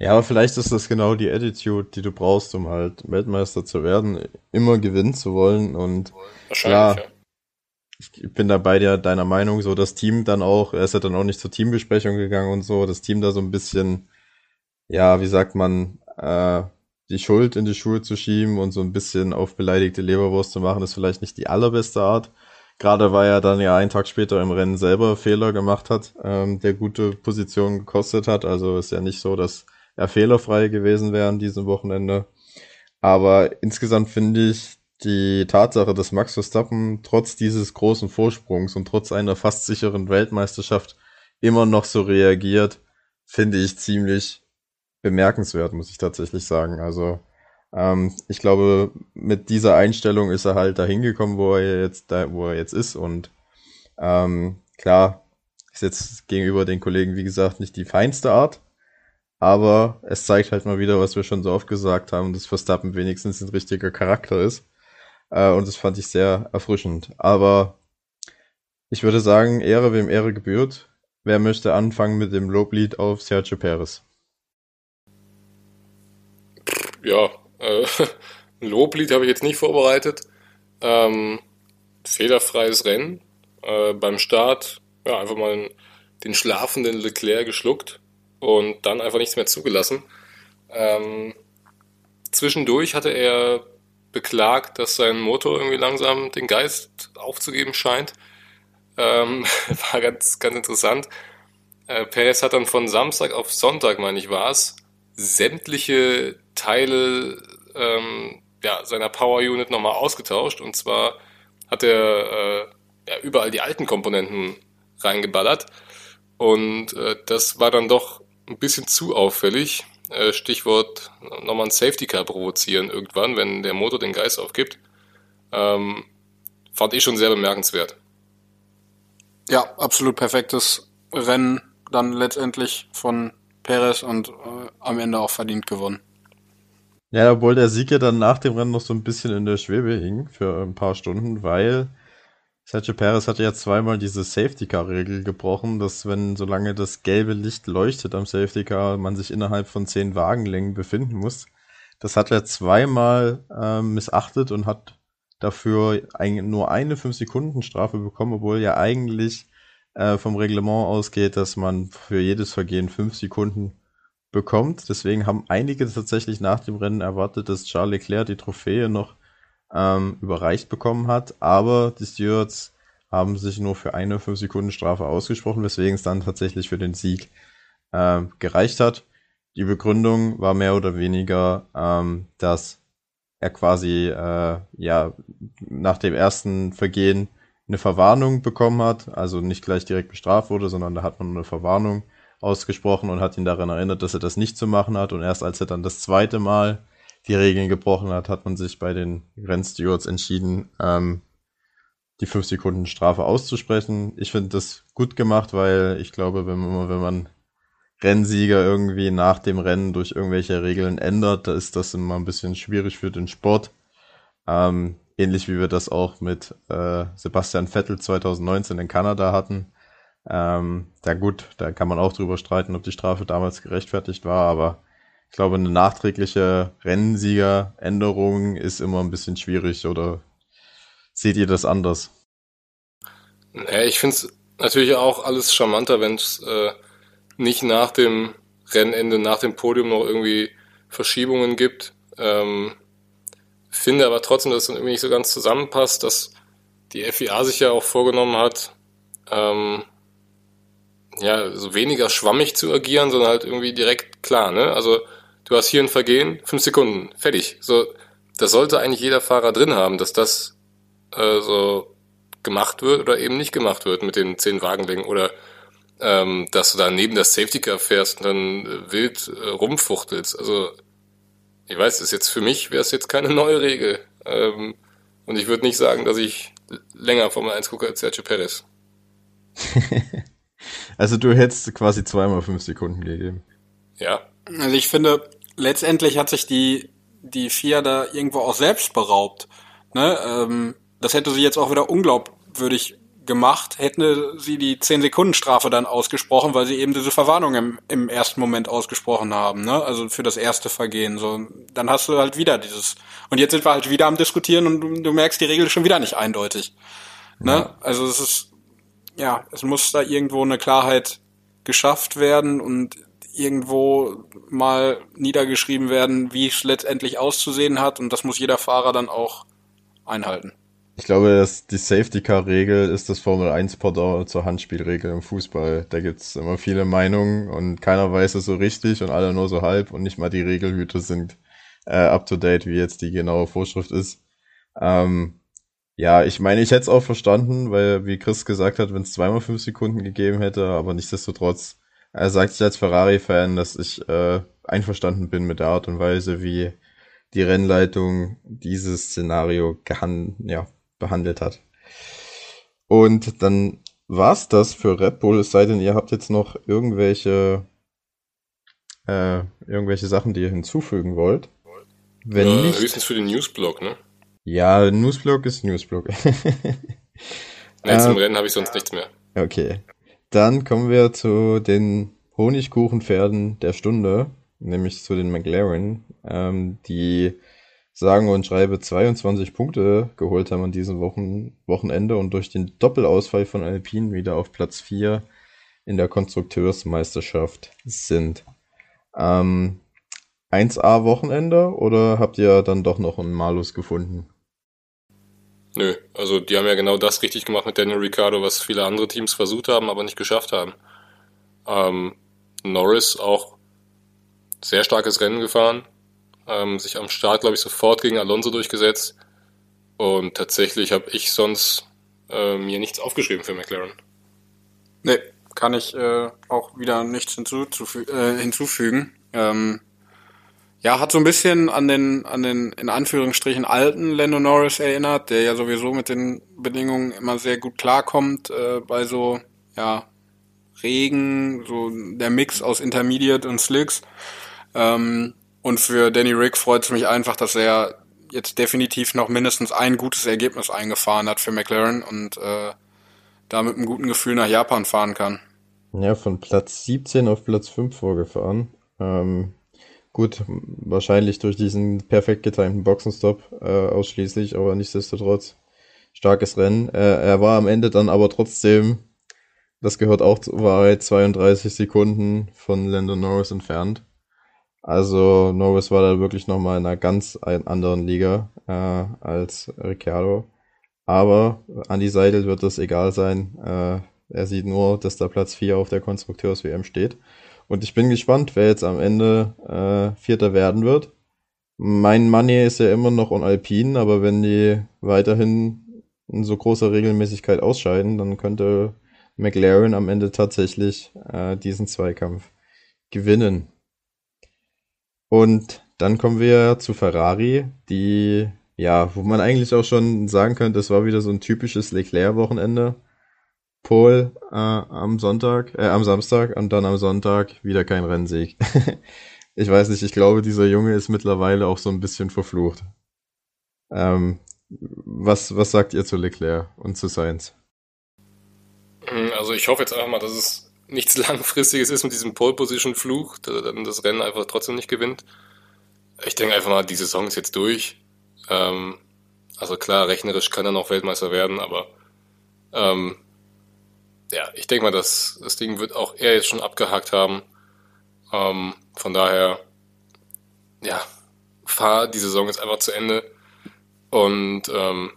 Ja, aber vielleicht ist das genau die Attitude, die du brauchst, um halt Weltmeister zu werden, immer gewinnen zu wollen und Wahrscheinlich, ja. Ich bin da bei dir deiner Meinung, so das Team dann auch, er ist ja dann auch nicht zur Teambesprechung gegangen und so, das Team da so ein bisschen, ja, wie sagt man, äh, die Schuld in die Schuhe zu schieben und so ein bisschen auf beleidigte Leberwurst zu machen, ist vielleicht nicht die allerbeste Art. Gerade weil er dann ja einen Tag später im Rennen selber Fehler gemacht hat, ähm, der gute Position gekostet hat. Also ist ja nicht so, dass er fehlerfrei gewesen wäre an diesem Wochenende. Aber insgesamt finde ich die Tatsache, dass Max Verstappen trotz dieses großen Vorsprungs und trotz einer fast sicheren Weltmeisterschaft immer noch so reagiert, finde ich ziemlich bemerkenswert, muss ich tatsächlich sagen. Also Ähm, ich glaube, mit dieser Einstellung ist er halt dahin gekommen, wo er jetzt da, wo er jetzt ist. Und ähm, klar, ist jetzt gegenüber den Kollegen, wie gesagt, nicht die feinste Art. Aber es zeigt halt mal wieder, was wir schon so oft gesagt haben, dass Verstappen wenigstens ein richtiger Charakter ist. Äh, und das fand ich sehr erfrischend. Aber ich würde sagen, Ehre wem Ehre gebührt. Wer möchte anfangen mit dem Loblied auf Sergio Perez? Ja, äh, ein Loblied habe ich jetzt nicht vorbereitet. Ähm, fehlerfreies Rennen. Äh, beim Start ja, einfach mal den schlafenden Leclerc geschluckt und dann einfach nichts mehr zugelassen. Ähm, zwischendurch hatte er beklagt, dass sein Motor irgendwie langsam den Geist aufzugeben scheint. Ähm, war ganz, ganz interessant. Äh, Perez hat dann von Samstag auf Sonntag, meine ich, war es, sämtliche Teile ähm, ja, seiner Power Unit nochmal ausgetauscht. Und zwar hat er äh, ja, überall die alten Komponenten reingeballert. Und äh, das war dann doch ein bisschen zu auffällig. Äh, Stichwort nochmal ein Safety Car provozieren irgendwann, wenn der Motor den Geist aufgibt. Ähm, fand ich schon sehr bemerkenswert. Ja, absolut perfektes Rennen dann letztendlich von Perez und äh, am Ende auch verdient gewonnen. Ja, obwohl der Sieg ja dann nach dem Rennen noch so ein bisschen in der Schwebe hing für ein paar Stunden, weil Sergio Perez hatte ja zweimal diese Safety Car Regel gebrochen, dass wenn solange das gelbe Licht leuchtet am Safety Car, man sich innerhalb von zehn Wagenlängen befinden muss. Das hat er zweimal äh, missachtet und hat dafür ein, nur eine 5-Sekunden-Strafe bekommen, obwohl ja eigentlich äh, vom Reglement ausgeht, dass man für jedes Vergehen 5 Sekunden bekommt. Deswegen haben einige tatsächlich nach dem Rennen erwartet, dass Charles Leclerc die Trophäe noch ähm, überreicht bekommen hat. Aber die Stewards haben sich nur für eine 5 Sekunden Strafe ausgesprochen, weswegen es dann tatsächlich für den Sieg äh, gereicht hat. Die Begründung war mehr oder weniger, ähm, dass er quasi äh, ja nach dem ersten Vergehen eine Verwarnung bekommen hat, also nicht gleich direkt bestraft wurde, sondern da hat man eine Verwarnung ausgesprochen und hat ihn daran erinnert, dass er das nicht zu machen hat. Und erst als er dann das zweite Mal die Regeln gebrochen hat, hat man sich bei den Rennstewards entschieden, ähm, die 5 Sekunden Strafe auszusprechen. Ich finde das gut gemacht, weil ich glaube, wenn man, wenn man Rennsieger irgendwie nach dem Rennen durch irgendwelche Regeln ändert, da ist das immer ein bisschen schwierig für den Sport. Ähm, ähnlich wie wir das auch mit äh, Sebastian Vettel 2019 in Kanada hatten. Ähm, da gut, da kann man auch drüber streiten, ob die Strafe damals gerechtfertigt war, aber ich glaube, eine nachträgliche Rennsiegeränderung ist immer ein bisschen schwierig, oder seht ihr das anders? Ja, ich finde es natürlich auch alles charmanter, wenn es äh, nicht nach dem Rennende, nach dem Podium noch irgendwie Verschiebungen gibt. Ähm, finde aber trotzdem, dass es irgendwie nicht so ganz zusammenpasst, dass die FIA sich ja auch vorgenommen hat, ähm, ja, so weniger schwammig zu agieren, sondern halt irgendwie direkt klar, ne? Also du hast hier ein Vergehen, fünf Sekunden, fertig. So, das sollte eigentlich jeder Fahrer drin haben, dass das äh, so gemacht wird oder eben nicht gemacht wird mit den zehn Wagenlängen oder ähm, dass du da neben das Safety Car fährst und dann äh, wild äh, rumfuchtelst. Also ich weiß, ist jetzt für mich wäre es jetzt keine neue Regel. Ähm, und ich würde nicht sagen, dass ich länger Formel 1 gucke als Sergio Perez. also du hättest quasi zweimal fünf Sekunden gegeben. Ja. Also ich finde, letztendlich hat sich die, die FIA da irgendwo auch selbst beraubt. Ne? Ähm, das hätte sie jetzt auch wieder unglaubwürdig gemacht, hätte sie die 10-Sekunden-Strafe dann ausgesprochen, weil sie eben diese Verwarnung im, im ersten Moment ausgesprochen haben, ne? Also für das erste Vergehen. So, dann hast du halt wieder dieses. Und jetzt sind wir halt wieder am Diskutieren und du, du merkst, die Regel ist schon wieder nicht eindeutig. Ne? Ja. Also es ist, ja, es muss da irgendwo eine Klarheit geschafft werden und irgendwo mal niedergeschrieben werden, wie es letztendlich auszusehen hat und das muss jeder Fahrer dann auch einhalten. Ich glaube, dass die Safety Car Regel ist das Formel 1 Pendant zur Handspielregel im Fußball. Da gibt's immer viele Meinungen und keiner weiß es so richtig und alle nur so halb und nicht mal die Regelhüter sind äh, up to date, wie jetzt die genaue Vorschrift ist. Ähm, ja, ich meine, ich hätte es auch verstanden, weil, wie Chris gesagt hat, wenn es zweimal fünf Sekunden gegeben hätte, aber nichtsdestotrotz äh, sagt ich als Ferrari-Fan, dass ich äh, einverstanden bin mit der Art und Weise, wie die Rennleitung dieses Szenario ja, behandelt hat. Und dann war's das für Red Bull, es sei denn, ihr habt jetzt noch irgendwelche äh, irgendwelche Sachen, die ihr hinzufügen wollt. Wenn ja, nicht, höchstens für den Newsblog, ne? Ja, Newsblog ist Newsblog. Nein, zum ähm, Rennen habe ich sonst nichts mehr. Okay. Dann kommen wir zu den Honigkuchenpferden der Stunde, nämlich zu den McLaren, ähm, die sagen und schreibe 22 Punkte geholt haben an diesem Wochen Wochenende und durch den Doppelausfall von Alpine wieder auf Platz 4 in der Konstrukteursmeisterschaft sind. Ähm, 1A Wochenende oder habt ihr dann doch noch einen Malus gefunden? Nö, also die haben ja genau das richtig gemacht mit Daniel Ricciardo, was viele andere Teams versucht haben, aber nicht geschafft haben. Ähm, Norris auch sehr starkes Rennen gefahren, ähm, sich am Start, glaube ich, sofort gegen Alonso durchgesetzt. Und tatsächlich habe ich sonst äh, mir nichts aufgeschrieben für McLaren. Nee, kann ich äh, auch wieder nichts hinzufü äh, hinzufügen. Ähm, ja, hat so ein bisschen an den, an den in Anführungsstrichen alten Lando Norris erinnert, der ja sowieso mit den Bedingungen immer sehr gut klarkommt äh, bei so, ja, Regen, so der Mix aus Intermediate und Slicks. Ähm, und für Danny Rick freut es mich einfach, dass er jetzt definitiv noch mindestens ein gutes Ergebnis eingefahren hat für McLaren und äh, da mit einem guten Gefühl nach Japan fahren kann. Ja, von Platz 17 auf Platz 5 vorgefahren. Ähm, gut, wahrscheinlich durch diesen perfekt getimten Boxenstopp äh, ausschließlich, aber nichtsdestotrotz starkes Rennen. Äh, er war am Ende dann aber trotzdem, das gehört auch zur Wahrheit, 32 Sekunden von Lando Norris entfernt. Also Norris war da wirklich nochmal in einer ganz anderen Liga äh, als Ricciardo. Aber Andy Seidel wird das egal sein. Äh, er sieht nur, dass da Platz 4 auf der Konstrukteurs-WM steht. Und ich bin gespannt, wer jetzt am Ende äh, Vierter werden wird. Mein Money ist ja immer noch on Alpine, aber wenn die weiterhin in so großer Regelmäßigkeit ausscheiden, dann könnte McLaren am Ende tatsächlich äh, diesen Zweikampf gewinnen. Und dann kommen wir zu Ferrari, die, ja, wo man eigentlich auch schon sagen könnte, es war wieder so ein typisches Leclerc-Wochenende. Pole äh, am Sonntag, äh, am Samstag und dann am Sonntag wieder kein Rennsieg. ich weiß nicht, ich glaube, dieser Junge ist mittlerweile auch so ein bisschen verflucht. Ähm, was, was sagt ihr zu Leclerc und zu Sainz? Hm, also ich hoffe jetzt einfach mal, dass es nichts Langfristiges ist mit diesem Pole-Position-Fluch, dass er dann das Rennen einfach trotzdem nicht gewinnt. Ich denke einfach mal, die Saison ist jetzt durch. Ähm, also klar, rechnerisch kann er noch Weltmeister werden, aber ähm, ja, ich denke mal, dass das Ding wird auch er jetzt schon abgehakt haben. Ähm, von daher, ja, fahr die Saison jetzt einfach zu Ende und ähm,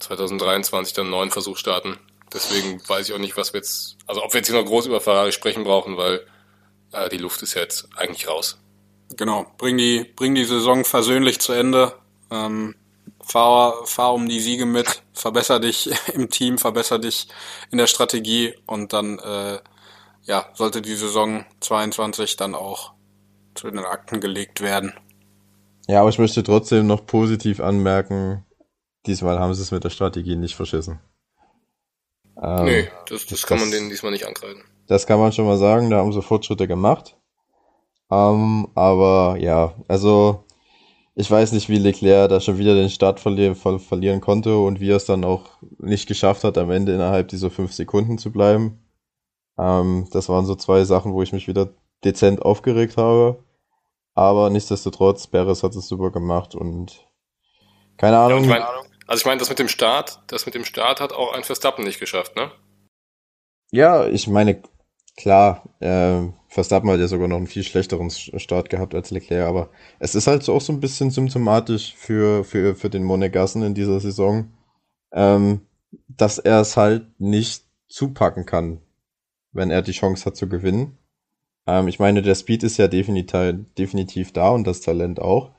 2023 dann einen neuen Versuch starten. Deswegen weiß ich auch nicht, was wir jetzt, also ob wir jetzt hier noch groß über Ferrari sprechen brauchen, weil äh, die Luft ist jetzt eigentlich raus. Genau, bring die, bring die Saison versöhnlich zu Ende. Ähm, fahr, fahr um die Siege mit, verbessere dich im Team, verbessere dich in der Strategie und dann äh, ja, sollte die Saison 22 dann auch zu den Akten gelegt werden. Ja, aber ich möchte trotzdem noch positiv anmerken, diesmal haben sie es mit der Strategie nicht verschissen. Ähm, nee, das, das kann das, man denen diesmal nicht ankreiden. Das kann man schon mal sagen, da haben sie Fortschritte gemacht. Ähm, aber ja, also ich weiß nicht, wie Leclerc da schon wieder den Start verli ver verlieren konnte und wie er es dann auch nicht geschafft hat, am Ende innerhalb dieser fünf Sekunden zu bleiben. Ähm, das waren so zwei Sachen, wo ich mich wieder dezent aufgeregt habe. Aber nichtsdestotrotz, Beres hat es super gemacht und keine Ahnung. Ja, ich mein, also ich meine, das mit dem Start, das mit dem Start hat auch ein Verstappen nicht geschafft, ne? Ja, ich meine, klar, äh, Verstappen hat ja sogar noch einen viel schlechteren Start gehabt als Leclerc, aber es ist halt auch so ein bisschen symptomatisch für, für, für den Monegassen in dieser Saison, ähm, dass er es halt nicht zupacken kann, wenn er die Chance hat zu gewinnen. Ähm, ich meine, der Speed ist ja definitiv, definitiv da und das Talent auch,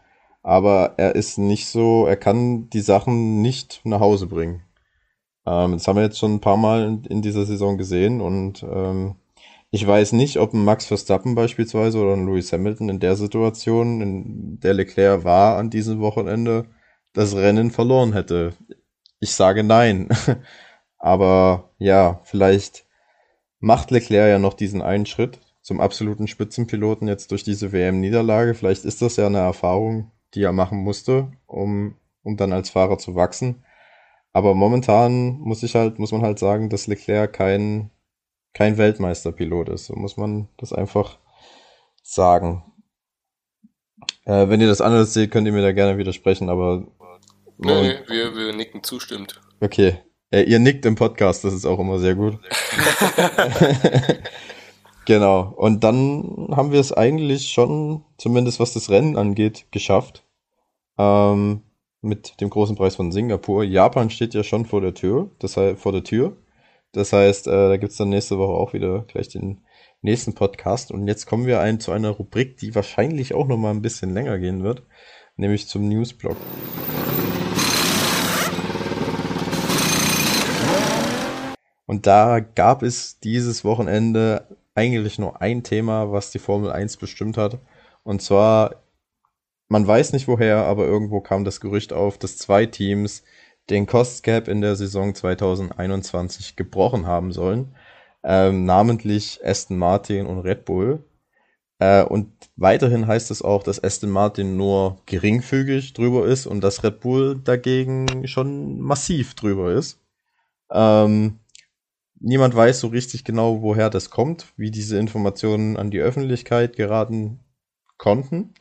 aber er ist nicht so, er kann die Sachen nicht nach Hause bringen. Ähm, das haben wir jetzt schon ein paar Mal in, in dieser Saison gesehen und ähm, Ich weiß nicht, ob ein Max Verstappen beispielsweise oder ein Lewis Hamilton in der Situation, in der Leclerc war an diesem Wochenende, das Rennen verloren hätte. Ich sage nein. Aber ja, vielleicht macht Leclerc ja noch diesen einen Schritt zum absoluten Spitzenpiloten jetzt durch diese WM-Niederlage. Vielleicht ist das ja eine Erfahrung, die er machen musste, um, um dann als Fahrer zu wachsen. Aber momentan muss ich halt, muss man halt sagen, dass Leclerc kein, kein Weltmeisterpilot ist. So muss man das einfach sagen. Äh, wenn ihr das anders seht, könnt ihr mir da gerne widersprechen, aber. Nee, nee wir, wir nicken zustimmt. Okay. Äh, ihr nickt im Podcast, das ist auch immer sehr gut. genau. Und dann haben wir es eigentlich schon, zumindest was das Rennen angeht, geschafft. Ähm, mit dem großen Preis von Singapur. Japan steht ja schon vor der Tür, das heißt, vor der Tür. Das heißt, äh, da gibt's dann nächste Woche auch wieder gleich den nächsten Podcast. Und jetzt kommen wir ein, zu einer Rubrik, die wahrscheinlich auch noch mal ein bisschen länger gehen wird, nämlich zum Newsblog. Und da gab es dieses Wochenende eigentlich nur ein Thema, was die Formel 1 bestimmt hat. Und zwar man weiß nicht woher, aber irgendwo kam das Gerücht auf, dass zwei Teams den Cost Cap in der Saison 2021 gebrochen haben sollen, ähm, namentlich Aston Martin und Red Bull. Äh, und weiterhin heißt es auch, dass Aston Martin nur geringfügig drüber ist und dass Red Bull dagegen schon massiv drüber ist. Ähm, niemand weiß so richtig genau, woher das kommt, wie diese Informationen an die Öffentlichkeit geraten konnten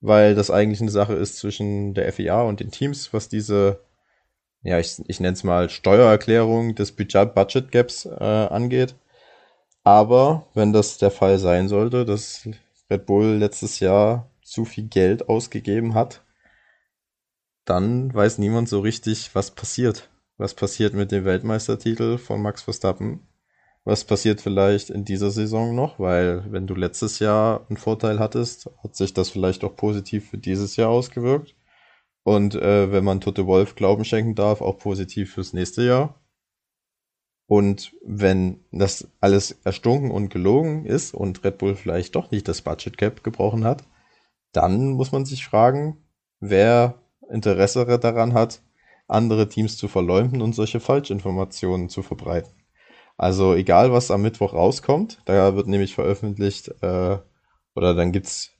weil das eigentlich eine Sache ist zwischen der FIA und den Teams, was diese, ja, ich, ich nenne es mal Steuererklärung des Budget, Gaps äh, angeht. Aber wenn das der Fall sein sollte, dass Red Bull letztes Jahr zu viel Geld ausgegeben hat, dann weiß niemand so richtig, was passiert. Was passiert mit dem Weltmeistertitel von Max Verstappen? Was passiert vielleicht in dieser Saison noch? Weil wenn du letztes Jahr einen Vorteil hattest, hat sich das vielleicht auch positiv für dieses Jahr ausgewirkt. Und äh, wenn man Tote Wolf Glauben schenken darf, auch positiv fürs nächste Jahr. Und wenn das alles erstunken und gelogen ist und Red Bull vielleicht doch nicht das Budget Cap gebrochen hat, dann muss man sich fragen, wer Interesse daran hat, andere Teams zu verleumden und solche Falschinformationen zu verbreiten. Also egal, was am Mittwoch rauskommt, da wird nämlich veröffentlicht, äh, oder dann gibt's,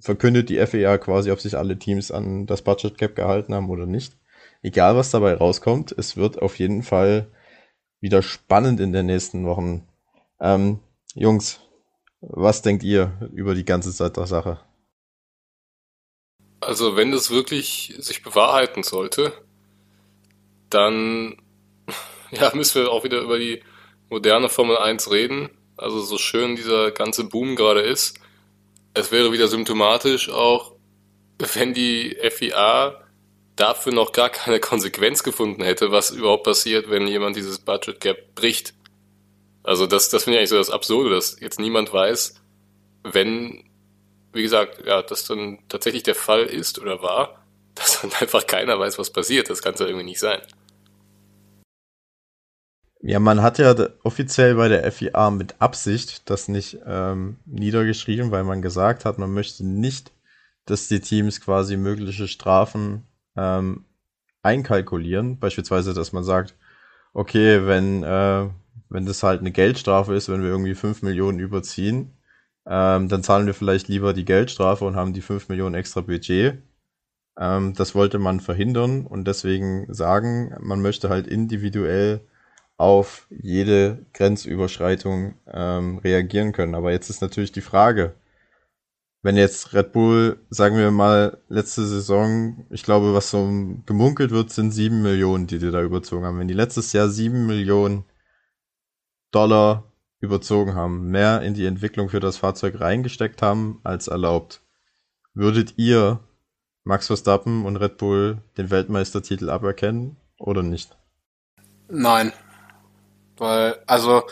verkündet die FEA quasi, ob sich alle Teams an das Budget Cap gehalten haben oder nicht. Egal, was dabei rauskommt, es wird auf jeden Fall wieder spannend in den nächsten Wochen. Ähm, Jungs, was denkt ihr über die ganze Sache? Also wenn das wirklich sich bewahrheiten sollte, dann ja, müssen wir auch wieder über die moderne Formel 1 reden, also so schön dieser ganze Boom gerade ist, es wäre wieder symptomatisch auch, wenn die FIA dafür noch gar keine Konsequenz gefunden hätte, was überhaupt passiert, wenn jemand dieses Budget Gap bricht. Also das, das finde ich eigentlich so das Absurde, dass jetzt niemand weiß, wenn, wie gesagt, ja, das dann tatsächlich der Fall ist oder war, dass dann einfach keiner weiß, was passiert. Das kann es ja irgendwie nicht sein. Ja, man hat ja offiziell bei der FIA mit Absicht das nicht ähm, niedergeschrieben, weil man gesagt hat, man möchte nicht, dass die Teams quasi mögliche Strafen ähm, einkalkulieren. Beispielsweise, dass man sagt, okay, wenn, äh, wenn das halt eine Geldstrafe ist, wenn wir irgendwie fünf Millionen überziehen, ähm, dann zahlen wir vielleicht lieber die Geldstrafe und haben die fünf Millionen extra Budget. Ähm, das wollte man verhindern und deswegen sagen, man möchte halt individuell auf jede Grenzüberschreitung ähm, reagieren können. Aber jetzt ist natürlich die Frage, wenn jetzt Red Bull, sagen wir mal, letzte Saison, ich glaube, was so gemunkelt wird, sind sieben Millionen, die die da überzogen haben. Wenn die letztes Jahr sieben Millionen Dollar überzogen haben, mehr in die Entwicklung für das Fahrzeug reingesteckt haben als erlaubt, würdet ihr Max Verstappen und Red Bull den Weltmeistertitel aberkennen oder nicht? Nein, weil, also,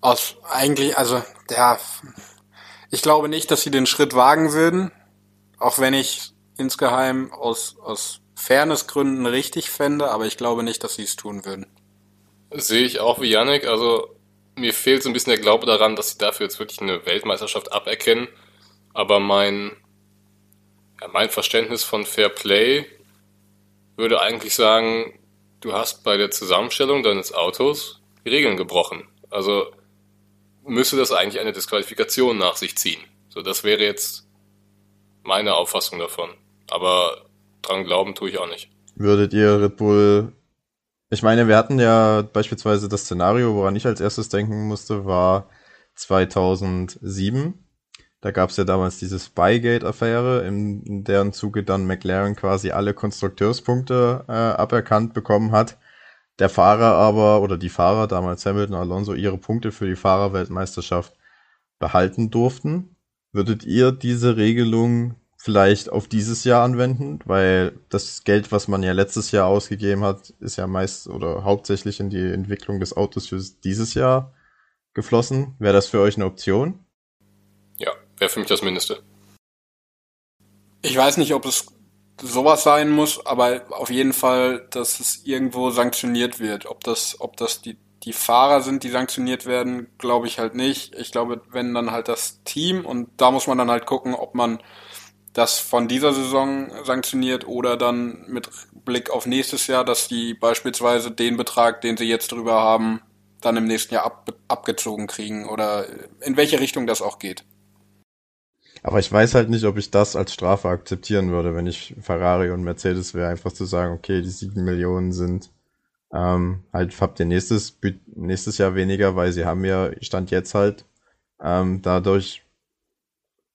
aus eigentlich, also, ja, ich glaube nicht, dass sie den Schritt wagen würden, auch wenn ich insgeheim aus, aus Fairnessgründen richtig fände, aber ich glaube nicht, dass sie es tun würden. sehe ich auch wie Yannick, also mir fehlt so ein bisschen der Glaube daran, dass sie dafür jetzt wirklich eine Weltmeisterschaft aberkennen. Aber mein, ja, mein Verständnis von Fair Play würde eigentlich sagen, du hast bei der Zusammenstellung deines Autos Regeln gebrochen. Also müsste das eigentlich eine Disqualifikation nach sich ziehen. So, das wäre jetzt meine Auffassung davon. Aber dran glauben tue ich auch nicht. Würdet ihr Red Bull ich meine, wir hatten ja beispielsweise das Szenario, woran ich als erstes denken musste, war 2007. Da gab es ja damals diese Spygate-Affäre, in, deren Zuge dann McLaren quasi alle Konstrukteurspunkte äh, aberkannt bekommen hat. Der Fahrer aber, oder die Fahrer, damals Hamilton, Alonso, ihre Punkte für die Fahrerweltmeisterschaft behalten durften. Würdet ihr diese Regelung vielleicht auf dieses Jahr anwenden, weil das Geld, was man ja letztes Jahr ausgegeben hat, ist ja meist oder hauptsächlich in die Entwicklung des Autos für dieses Jahr geflossen. Wäre das für euch eine Option? Ja, wäre für mich das Mindeste. Ich weiß nicht, ob es sowas sein muss, aber auf jeden Fall, dass es irgendwo sanktioniert wird. Ob das, ob das die, die Fahrer sind, die sanktioniert werden, glaube ich halt nicht. Ich glaube, wenn dann halt das Team und da muss man dann halt gucken, ob man das von dieser Saison sanktioniert oder dann mit Blick auf nächstes Jahr, dass die beispielsweise den Betrag, den sie jetzt drüber haben, dann im nächsten Jahr ab, abgezogen kriegen oder in welche Richtung das auch geht. Aber ich weiß halt nicht, ob ich das als Strafe akzeptieren würde, wenn ich Ferrari und Mercedes wäre, einfach zu sagen, okay, die sieben Millionen sind ähm, halt habt ihr nächstes nächstes Jahr weniger, weil sie haben ja stand jetzt halt ähm, dadurch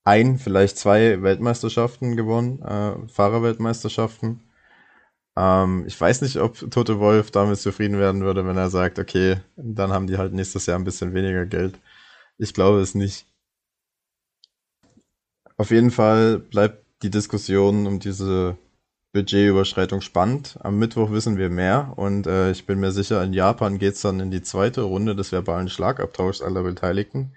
ein, vielleicht zwei Weltmeisterschaften gewonnen, äh, Fahrerweltmeisterschaften. Ähm, ich weiß nicht, ob Tote Wolf damit zufrieden werden würde, wenn er sagt, okay, dann haben die halt nächstes Jahr ein bisschen weniger Geld. Ich glaube es nicht. Auf jeden Fall bleibt die Diskussion um diese Budgetüberschreitung spannend. Am Mittwoch wissen wir mehr und äh, ich bin mir sicher, in Japan geht's dann in die zweite Runde des verbalen Schlagabtauschs aller Beteiligten.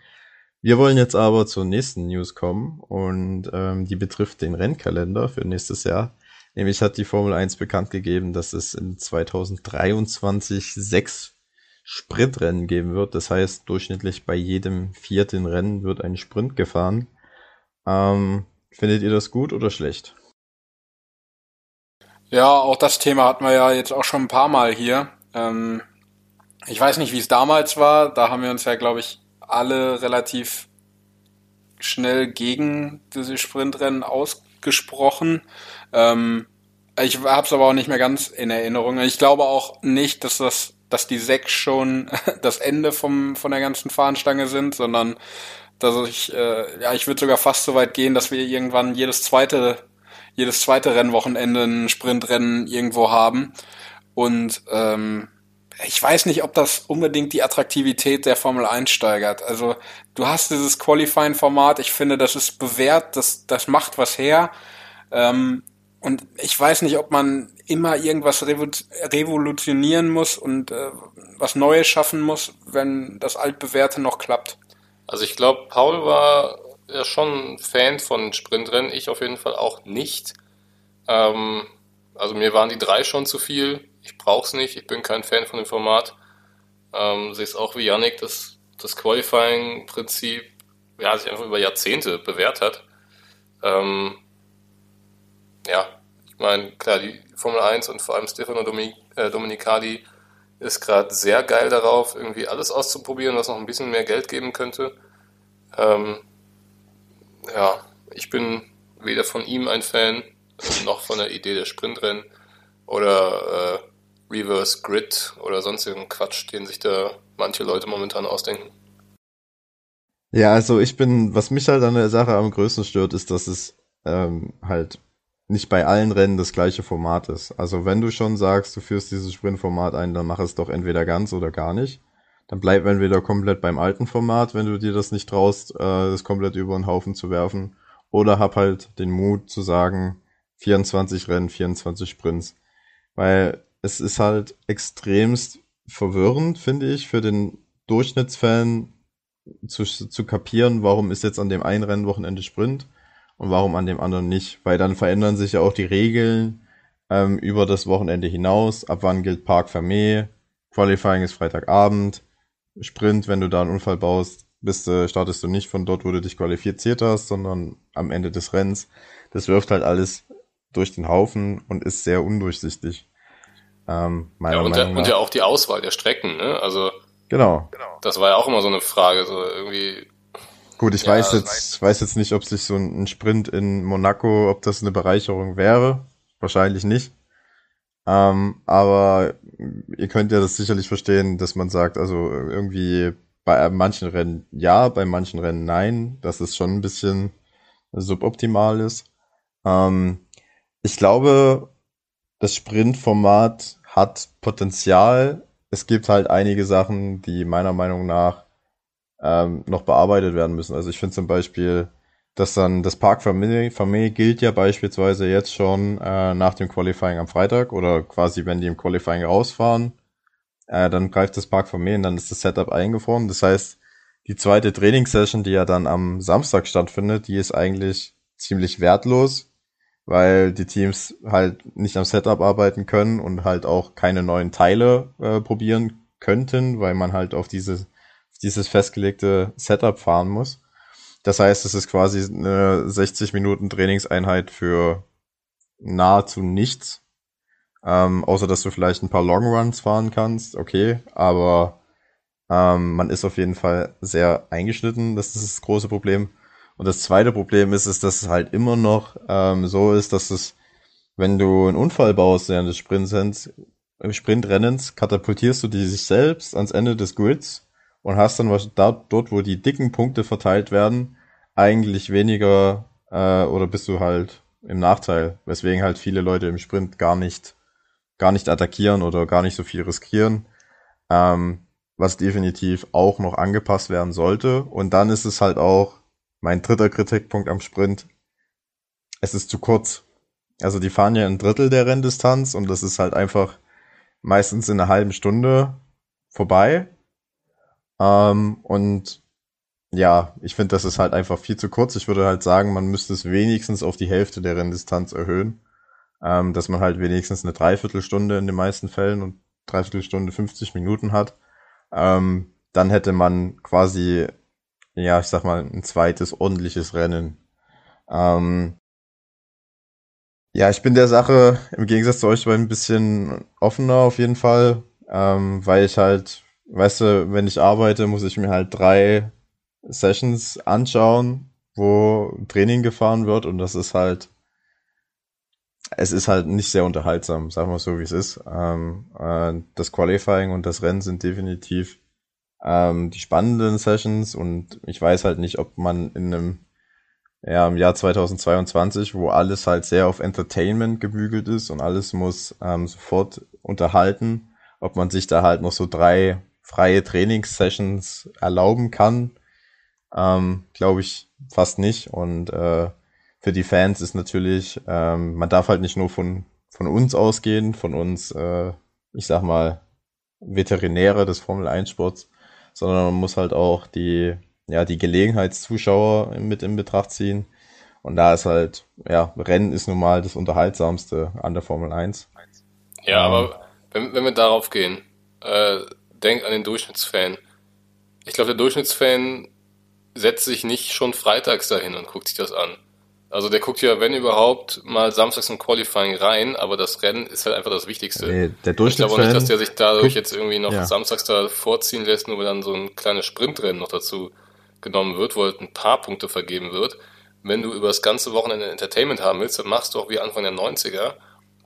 Wir wollen jetzt aber zur nächsten News kommen und ähm, die betrifft den Rennkalender für nächstes Jahr. Nämlich hat die Formel 1 bekannt gegeben, dass es in 2023 sechs Sprintrennen geben wird. Das heißt, durchschnittlich bei jedem vierten Rennen wird ein Sprint gefahren. Ähm, findet ihr das gut oder schlecht? Ja, auch das Thema hatten wir ja jetzt auch schon ein paar Mal hier. Ähm, ich weiß nicht, wie es damals war. Da haben wir uns ja, glaube ich, alle relativ schnell gegen diese Sprintrennen ausgesprochen. Ähm, ich habe es aber auch nicht mehr ganz in Erinnerung. Ich glaube auch nicht, dass das, dass die sechs schon das Ende vom von der ganzen Fahnenstange sind, sondern dass ich, äh, ja, ich würde sogar fast so weit gehen, dass wir irgendwann jedes zweite, jedes zweite Rennwochenende ein Sprintrennen irgendwo haben. Und ähm, ich weiß nicht, ob das unbedingt die Attraktivität der Formel 1 steigert. Also du hast dieses Qualifying-Format, ich finde, das ist bewährt, das, das macht was her. Ähm, und ich weiß nicht, ob man immer irgendwas revolutionieren muss und äh, was Neues schaffen muss, wenn das Altbewährte noch klappt. Also ich glaube, Paul war ja schon Fan von Sprintrennen, ich auf jeden Fall auch nicht. Ähm, also mir waren die drei schon zu viel ich brauche es nicht, ich bin kein Fan von dem Format. Ähm, sehe es auch wie Yannick, dass das Qualifying-Prinzip ja, sich einfach über Jahrzehnte bewährt hat. Ähm, ja, ich meine, klar, die Formel 1 und vor allem Stefano Domin äh, Dominicali ist gerade sehr geil darauf, irgendwie alles auszuprobieren, was noch ein bisschen mehr Geld geben könnte. Ähm, ja, ich bin weder von ihm ein Fan, noch von der Idee der Sprintrennen oder äh, Reverse Grid oder sonstigen Quatsch, den sich da manche Leute momentan ausdenken. Ja, also ich bin, was mich halt an der Sache am größten stört, ist, dass es ähm, halt nicht bei allen Rennen das gleiche Format ist. Also wenn du schon sagst, du führst dieses Sprintformat ein, dann mach es doch entweder ganz oder gar nicht. Dann bleib entweder komplett beim alten Format, wenn du dir das nicht traust, äh, das komplett über den Haufen zu werfen. Oder hab halt den Mut zu sagen, 24 Rennen, 24 Sprints. Weil es ist halt extremst verwirrend, finde ich, für den Durchschnittsfan zu, zu kapieren, warum ist jetzt an dem einen Rennwochenende Sprint und warum an dem anderen nicht. Weil dann verändern sich ja auch die Regeln ähm, über das Wochenende hinaus. Ab wann gilt Park Fermé? Qualifying ist Freitagabend. Sprint, wenn du da einen Unfall baust, bist, äh, startest du nicht von dort, wo du dich qualifiziert hast, sondern am Ende des Rennens. Das wirft halt alles durch den Haufen und ist sehr undurchsichtig. Ähm, meiner ja, und, Meinung der, und ja auch die Auswahl der Strecken, ne? Also genau. Das war ja auch immer so eine Frage, so irgendwie. Gut, ich ja, weiß jetzt, ich weiß jetzt nicht, ob sich so ein Sprint in Monaco, ob das eine Bereicherung wäre. Wahrscheinlich nicht. Ähm, aber ihr könnt ja das sicherlich verstehen, dass man sagt, also irgendwie bei manchen Rennen ja, bei manchen Rennen nein, dass es schon ein bisschen suboptimal ist. Ähm, ich glaube, das Sprintformat hat Potenzial. Es gibt halt einige Sachen, die meiner Meinung nach ähm, noch bearbeitet werden müssen. Also ich finde zum Beispiel, dass dann das Park Familie gilt ja beispielsweise jetzt schon äh, nach dem Qualifying am Freitag oder quasi wenn die im Qualifying rausfahren, äh, dann greift das Park Familie und dann ist das Setup eingefroren. Das heißt, die zweite Trainingssession, die ja dann am Samstag stattfindet, die ist eigentlich ziemlich wertlos, weil die Teams halt nicht am Setup arbeiten können und halt auch keine neuen Teile äh, probieren könnten, weil man halt auf dieses, dieses festgelegte Setup fahren muss. Das heißt, es ist quasi eine 60 Minuten Trainingseinheit für nahezu nichts. Ähm, außer dass du vielleicht ein paar Long Runs fahren kannst, okay, aber ähm, man ist auf jeden Fall sehr eingeschnitten, das ist das große Problem. Und das zweite Problem ist, ist, dass es halt immer noch ähm, so ist, dass es, wenn du einen Unfall baust während des Sprintrennens, Sprintrennens, katapultierst du die sich selbst ans Ende des Grids und hast dann was da, dort, wo die dicken Punkte verteilt werden, eigentlich weniger äh, oder bist du halt im Nachteil, weswegen halt viele Leute im Sprint gar nicht gar nicht attackieren oder gar nicht so viel riskieren, ähm, was definitiv auch noch angepasst werden sollte. Und dann ist es halt auch mein dritter Kritikpunkt am Sprint. Es ist zu kurz. Also die fahren ja ein Drittel der Renndistanz und das ist halt einfach meistens in einer halben Stunde vorbei. Ähm, und ja, ich finde, das ist halt einfach viel zu kurz. Ich würde halt sagen, man müsste es wenigstens auf die Hälfte der Renndistanz erhöhen. Ähm, dass man halt wenigstens eine Dreiviertelstunde in den meisten Fällen und Dreiviertelstunde 50 Minuten hat. Ähm, dann hätte man quasi, ja, ich sag mal, ein zweites ordentliches Rennen. Ähm, ja, ich bin der Sache im Gegensatz zu euch ein bisschen offener auf jeden Fall, ähm, weil ich halt weißt du, wenn ich arbeite, muss ich mir halt drei Sessions anschauen, wo Training gefahren wird und das ist halt, es ist halt nicht sehr unterhaltsam, sagen wir so, wie es ist. Ähm, äh, das Qualifying und das Rennen sind definitiv ähm, die spannenden Sessions und ich weiß halt nicht, ob man in einem ja, im Jahr 2022, wo alles halt sehr auf Entertainment gebügelt ist und alles muss ähm, sofort unterhalten, ob man sich da halt noch so drei freie Trainingssessions erlauben kann. Ähm, Glaube ich fast nicht. Und äh, für die Fans ist natürlich, ähm, man darf halt nicht nur von, von uns ausgehen, von uns, äh, ich sag mal, Veterinäre des Formel 1 Sports, sondern man muss halt auch die, ja, die Gelegenheitszuschauer mit in Betracht ziehen. Und da ist halt, ja, Rennen ist nun mal das Unterhaltsamste an der Formel 1. Ja, ähm, aber wenn, wenn wir darauf gehen, äh, denk an den Durchschnittsfan. Ich glaube, der Durchschnittsfan setzt sich nicht schon freitags dahin und guckt sich das an. Also der guckt ja, wenn überhaupt, mal samstags im Qualifying rein, aber das Rennen ist halt einfach das Wichtigste. Nee, der Durchschnittsfan... Ich glaube auch nicht, dass der sich dadurch jetzt irgendwie noch ja. samstags da vorziehen lässt, nur weil dann so ein kleines Sprintrennen noch dazu genommen wird, wo halt ein paar Punkte vergeben wird. Wenn du über das ganze Wochenende Entertainment haben willst, dann machst du auch wie Anfang der 90er.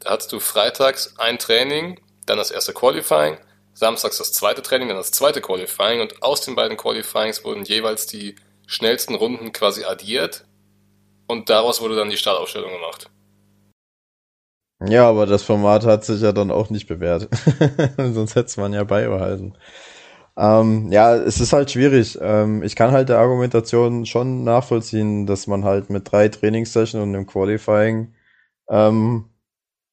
Da hast du freitags ein Training, dann das erste Qualifying, samstags das zweite Training, dann das zweite Qualifying und aus den beiden Qualifyings wurden jeweils die schnellsten Runden quasi addiert und daraus wurde dann die Startaufstellung gemacht. Ja, aber das Format hat sich ja dann auch nicht bewährt. Sonst hätte man ja beibehalten. Ähm, ja, es ist halt schwierig. Ähm, ich kann halt der Argumentation schon nachvollziehen, dass man halt mit drei Trainingssessions und einem Qualifying ähm,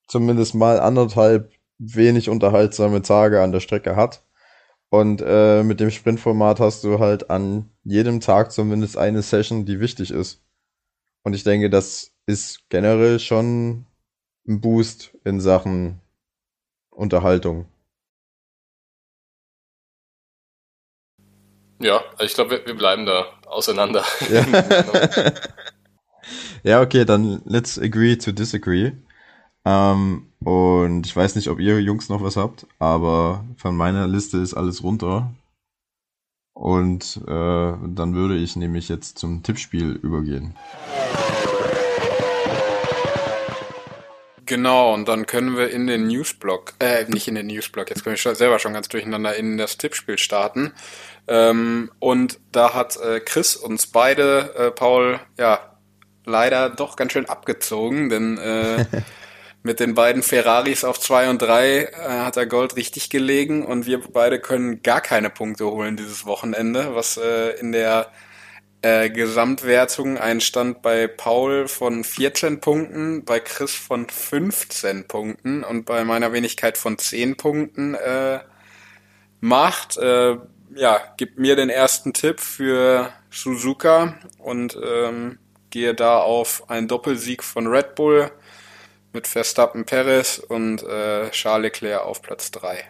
zumindest mal anderthalb wenig unterhaltsame Tage an der Strecke hat. Und äh, mit dem Sprintformat hast du halt an jedem Tag zumindest eine Session, die wichtig ist. Und ich denke, das ist generell schon ein Boost in Sachen Unterhaltung. Ja, also ich glaube, wir, wir, bleiben da auseinander. Ja. ja, okay, dann let's agree to disagree. Ähm, und ich weiß nicht, ob ihr Jungs noch was habt, aber von meiner Liste ist alles runter. Und äh, dann würde ich nämlich jetzt zum Tippspiel übergehen. Genau, und dann können wir in den Newsblock, äh, nicht in den Newsblock, jetzt komme ich selber schon ganz durcheinander, in das Tippspiel starten. Ähm, und da hat äh, Chris uns beide, äh, Paul, ja, leider doch ganz schön abgezogen, denn äh, mit den beiden Ferraris auf zwei und drei äh, hat er Gold richtig gelegen und wir beide können gar keine Punkte holen dieses Wochenende, was äh, in der äh, Gesamtwertung ein Stand bei Paul von 14 Punkten, bei Chris von 15 Punkten und bei meiner Wenigkeit von 10 Punkten äh, macht. Äh, ja, gibt mir den ersten Tipp für Suzuka und ähm, gehe da auf einen Doppelsieg von Red Bull mit Verstappen Perez und äh, Charles Leclerc auf Platz 3.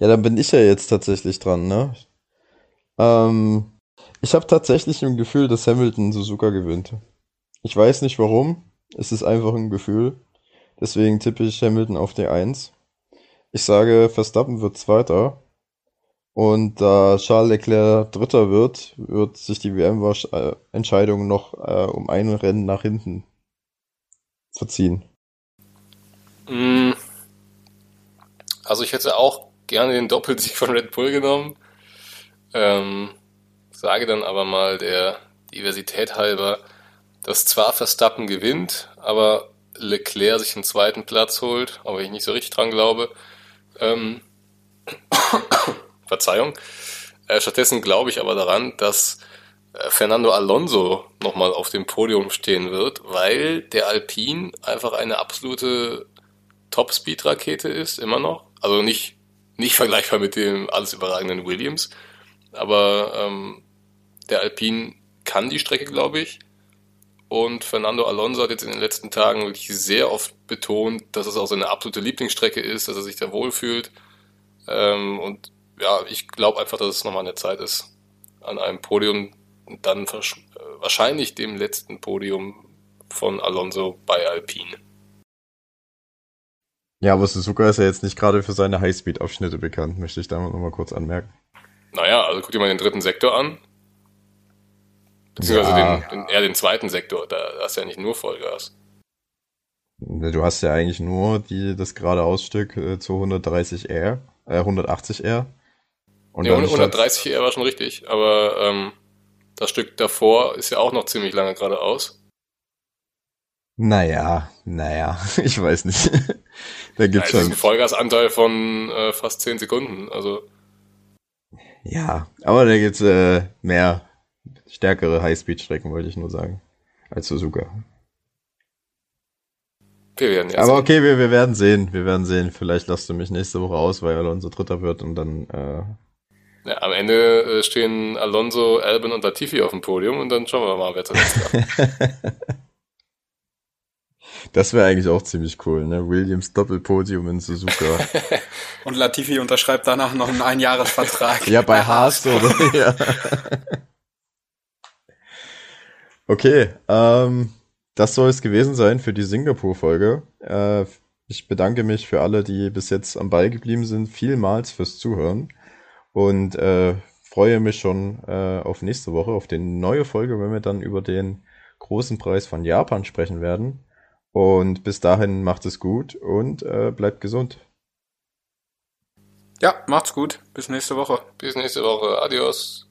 Ja, dann bin ich ja jetzt tatsächlich dran, ne? Ähm, ich habe tatsächlich ein Gefühl, dass Hamilton Suzuka gewinnt. Ich weiß nicht warum. Es ist einfach ein Gefühl. Deswegen tippe ich Hamilton auf die 1. Ich sage, Verstappen wird Zweiter. Und da Charles Leclerc Dritter wird, wird sich die WM-Entscheidung noch äh, um ein Rennen nach hinten verziehen. Mm. Also ich hätte auch gerne den Doppelsieg von Red Bull genommen. Ähm, sage dann aber mal der Diversität halber, dass zwar Verstappen gewinnt, aber Leclerc sich den zweiten Platz holt, aber ich nicht so richtig dran glaube. Ähm, Verzeihung. Äh, stattdessen glaube ich aber daran, dass Fernando Alonso nochmal auf dem Podium stehen wird, weil der Alpine einfach eine absolute Top-Speed-Rakete ist, immer noch. Also nicht, nicht vergleichbar mit dem alles überragenden Williams, aber ähm, der Alpine kann die Strecke, glaube ich. Und Fernando Alonso hat jetzt in den letzten Tagen wirklich sehr oft betont, dass es auch seine absolute Lieblingsstrecke ist, dass er sich da wohlfühlt. Ähm, und ja, ich glaube einfach, dass es nochmal eine Zeit ist, an einem Podium dann wahrscheinlich dem letzten Podium von Alonso bei Alpine. Ja, aber Suzuka ist ja jetzt nicht gerade für seine Highspeed-Abschnitte bekannt, möchte ich da nochmal kurz anmerken. Naja, also guck dir mal den dritten Sektor an. Beziehungsweise ja. den, den, eher den zweiten Sektor, da hast du ja nicht nur Vollgas. Du hast ja eigentlich nur die, das geradeausstück äh, zu 130R, äh, 180R. Und ja, 130R war schon richtig, aber ähm, das Stück davor ist ja auch noch ziemlich lange geradeaus. Naja, naja, ich weiß nicht. da gibt's ja, schon. ein Vollgasanteil von äh, fast 10 Sekunden, also. Ja, aber da gibt's äh, mehr stärkere Highspeed-Strecken, wollte ich nur sagen, als Suzuka. Wir werden ja Aber sehen. okay, wir, wir werden sehen, wir werden sehen. Vielleicht lasst du mich nächste Woche aus, weil Alonso Dritter wird und dann äh, ja, am Ende äh, stehen Alonso, Albin und Latifi auf dem Podium und dann schauen wir mal, wer zuletzt Das wäre eigentlich auch ziemlich cool, ne? Williams Doppelpodium in Suzuka. und Latifi unterschreibt danach noch einen Einjahresvertrag. ja, bei Haas oder? ja. Okay, ähm, das soll es gewesen sein für die Singapur-Folge. Äh, ich bedanke mich für alle, die bis jetzt am Ball geblieben sind, vielmals fürs Zuhören und äh, freue mich schon äh, auf nächste Woche, auf die neue Folge, wenn wir dann über den großen Preis von Japan sprechen werden. Und bis dahin macht es gut und äh, bleibt gesund. Ja, macht's gut. Bis nächste Woche. Bis nächste Woche. Adios.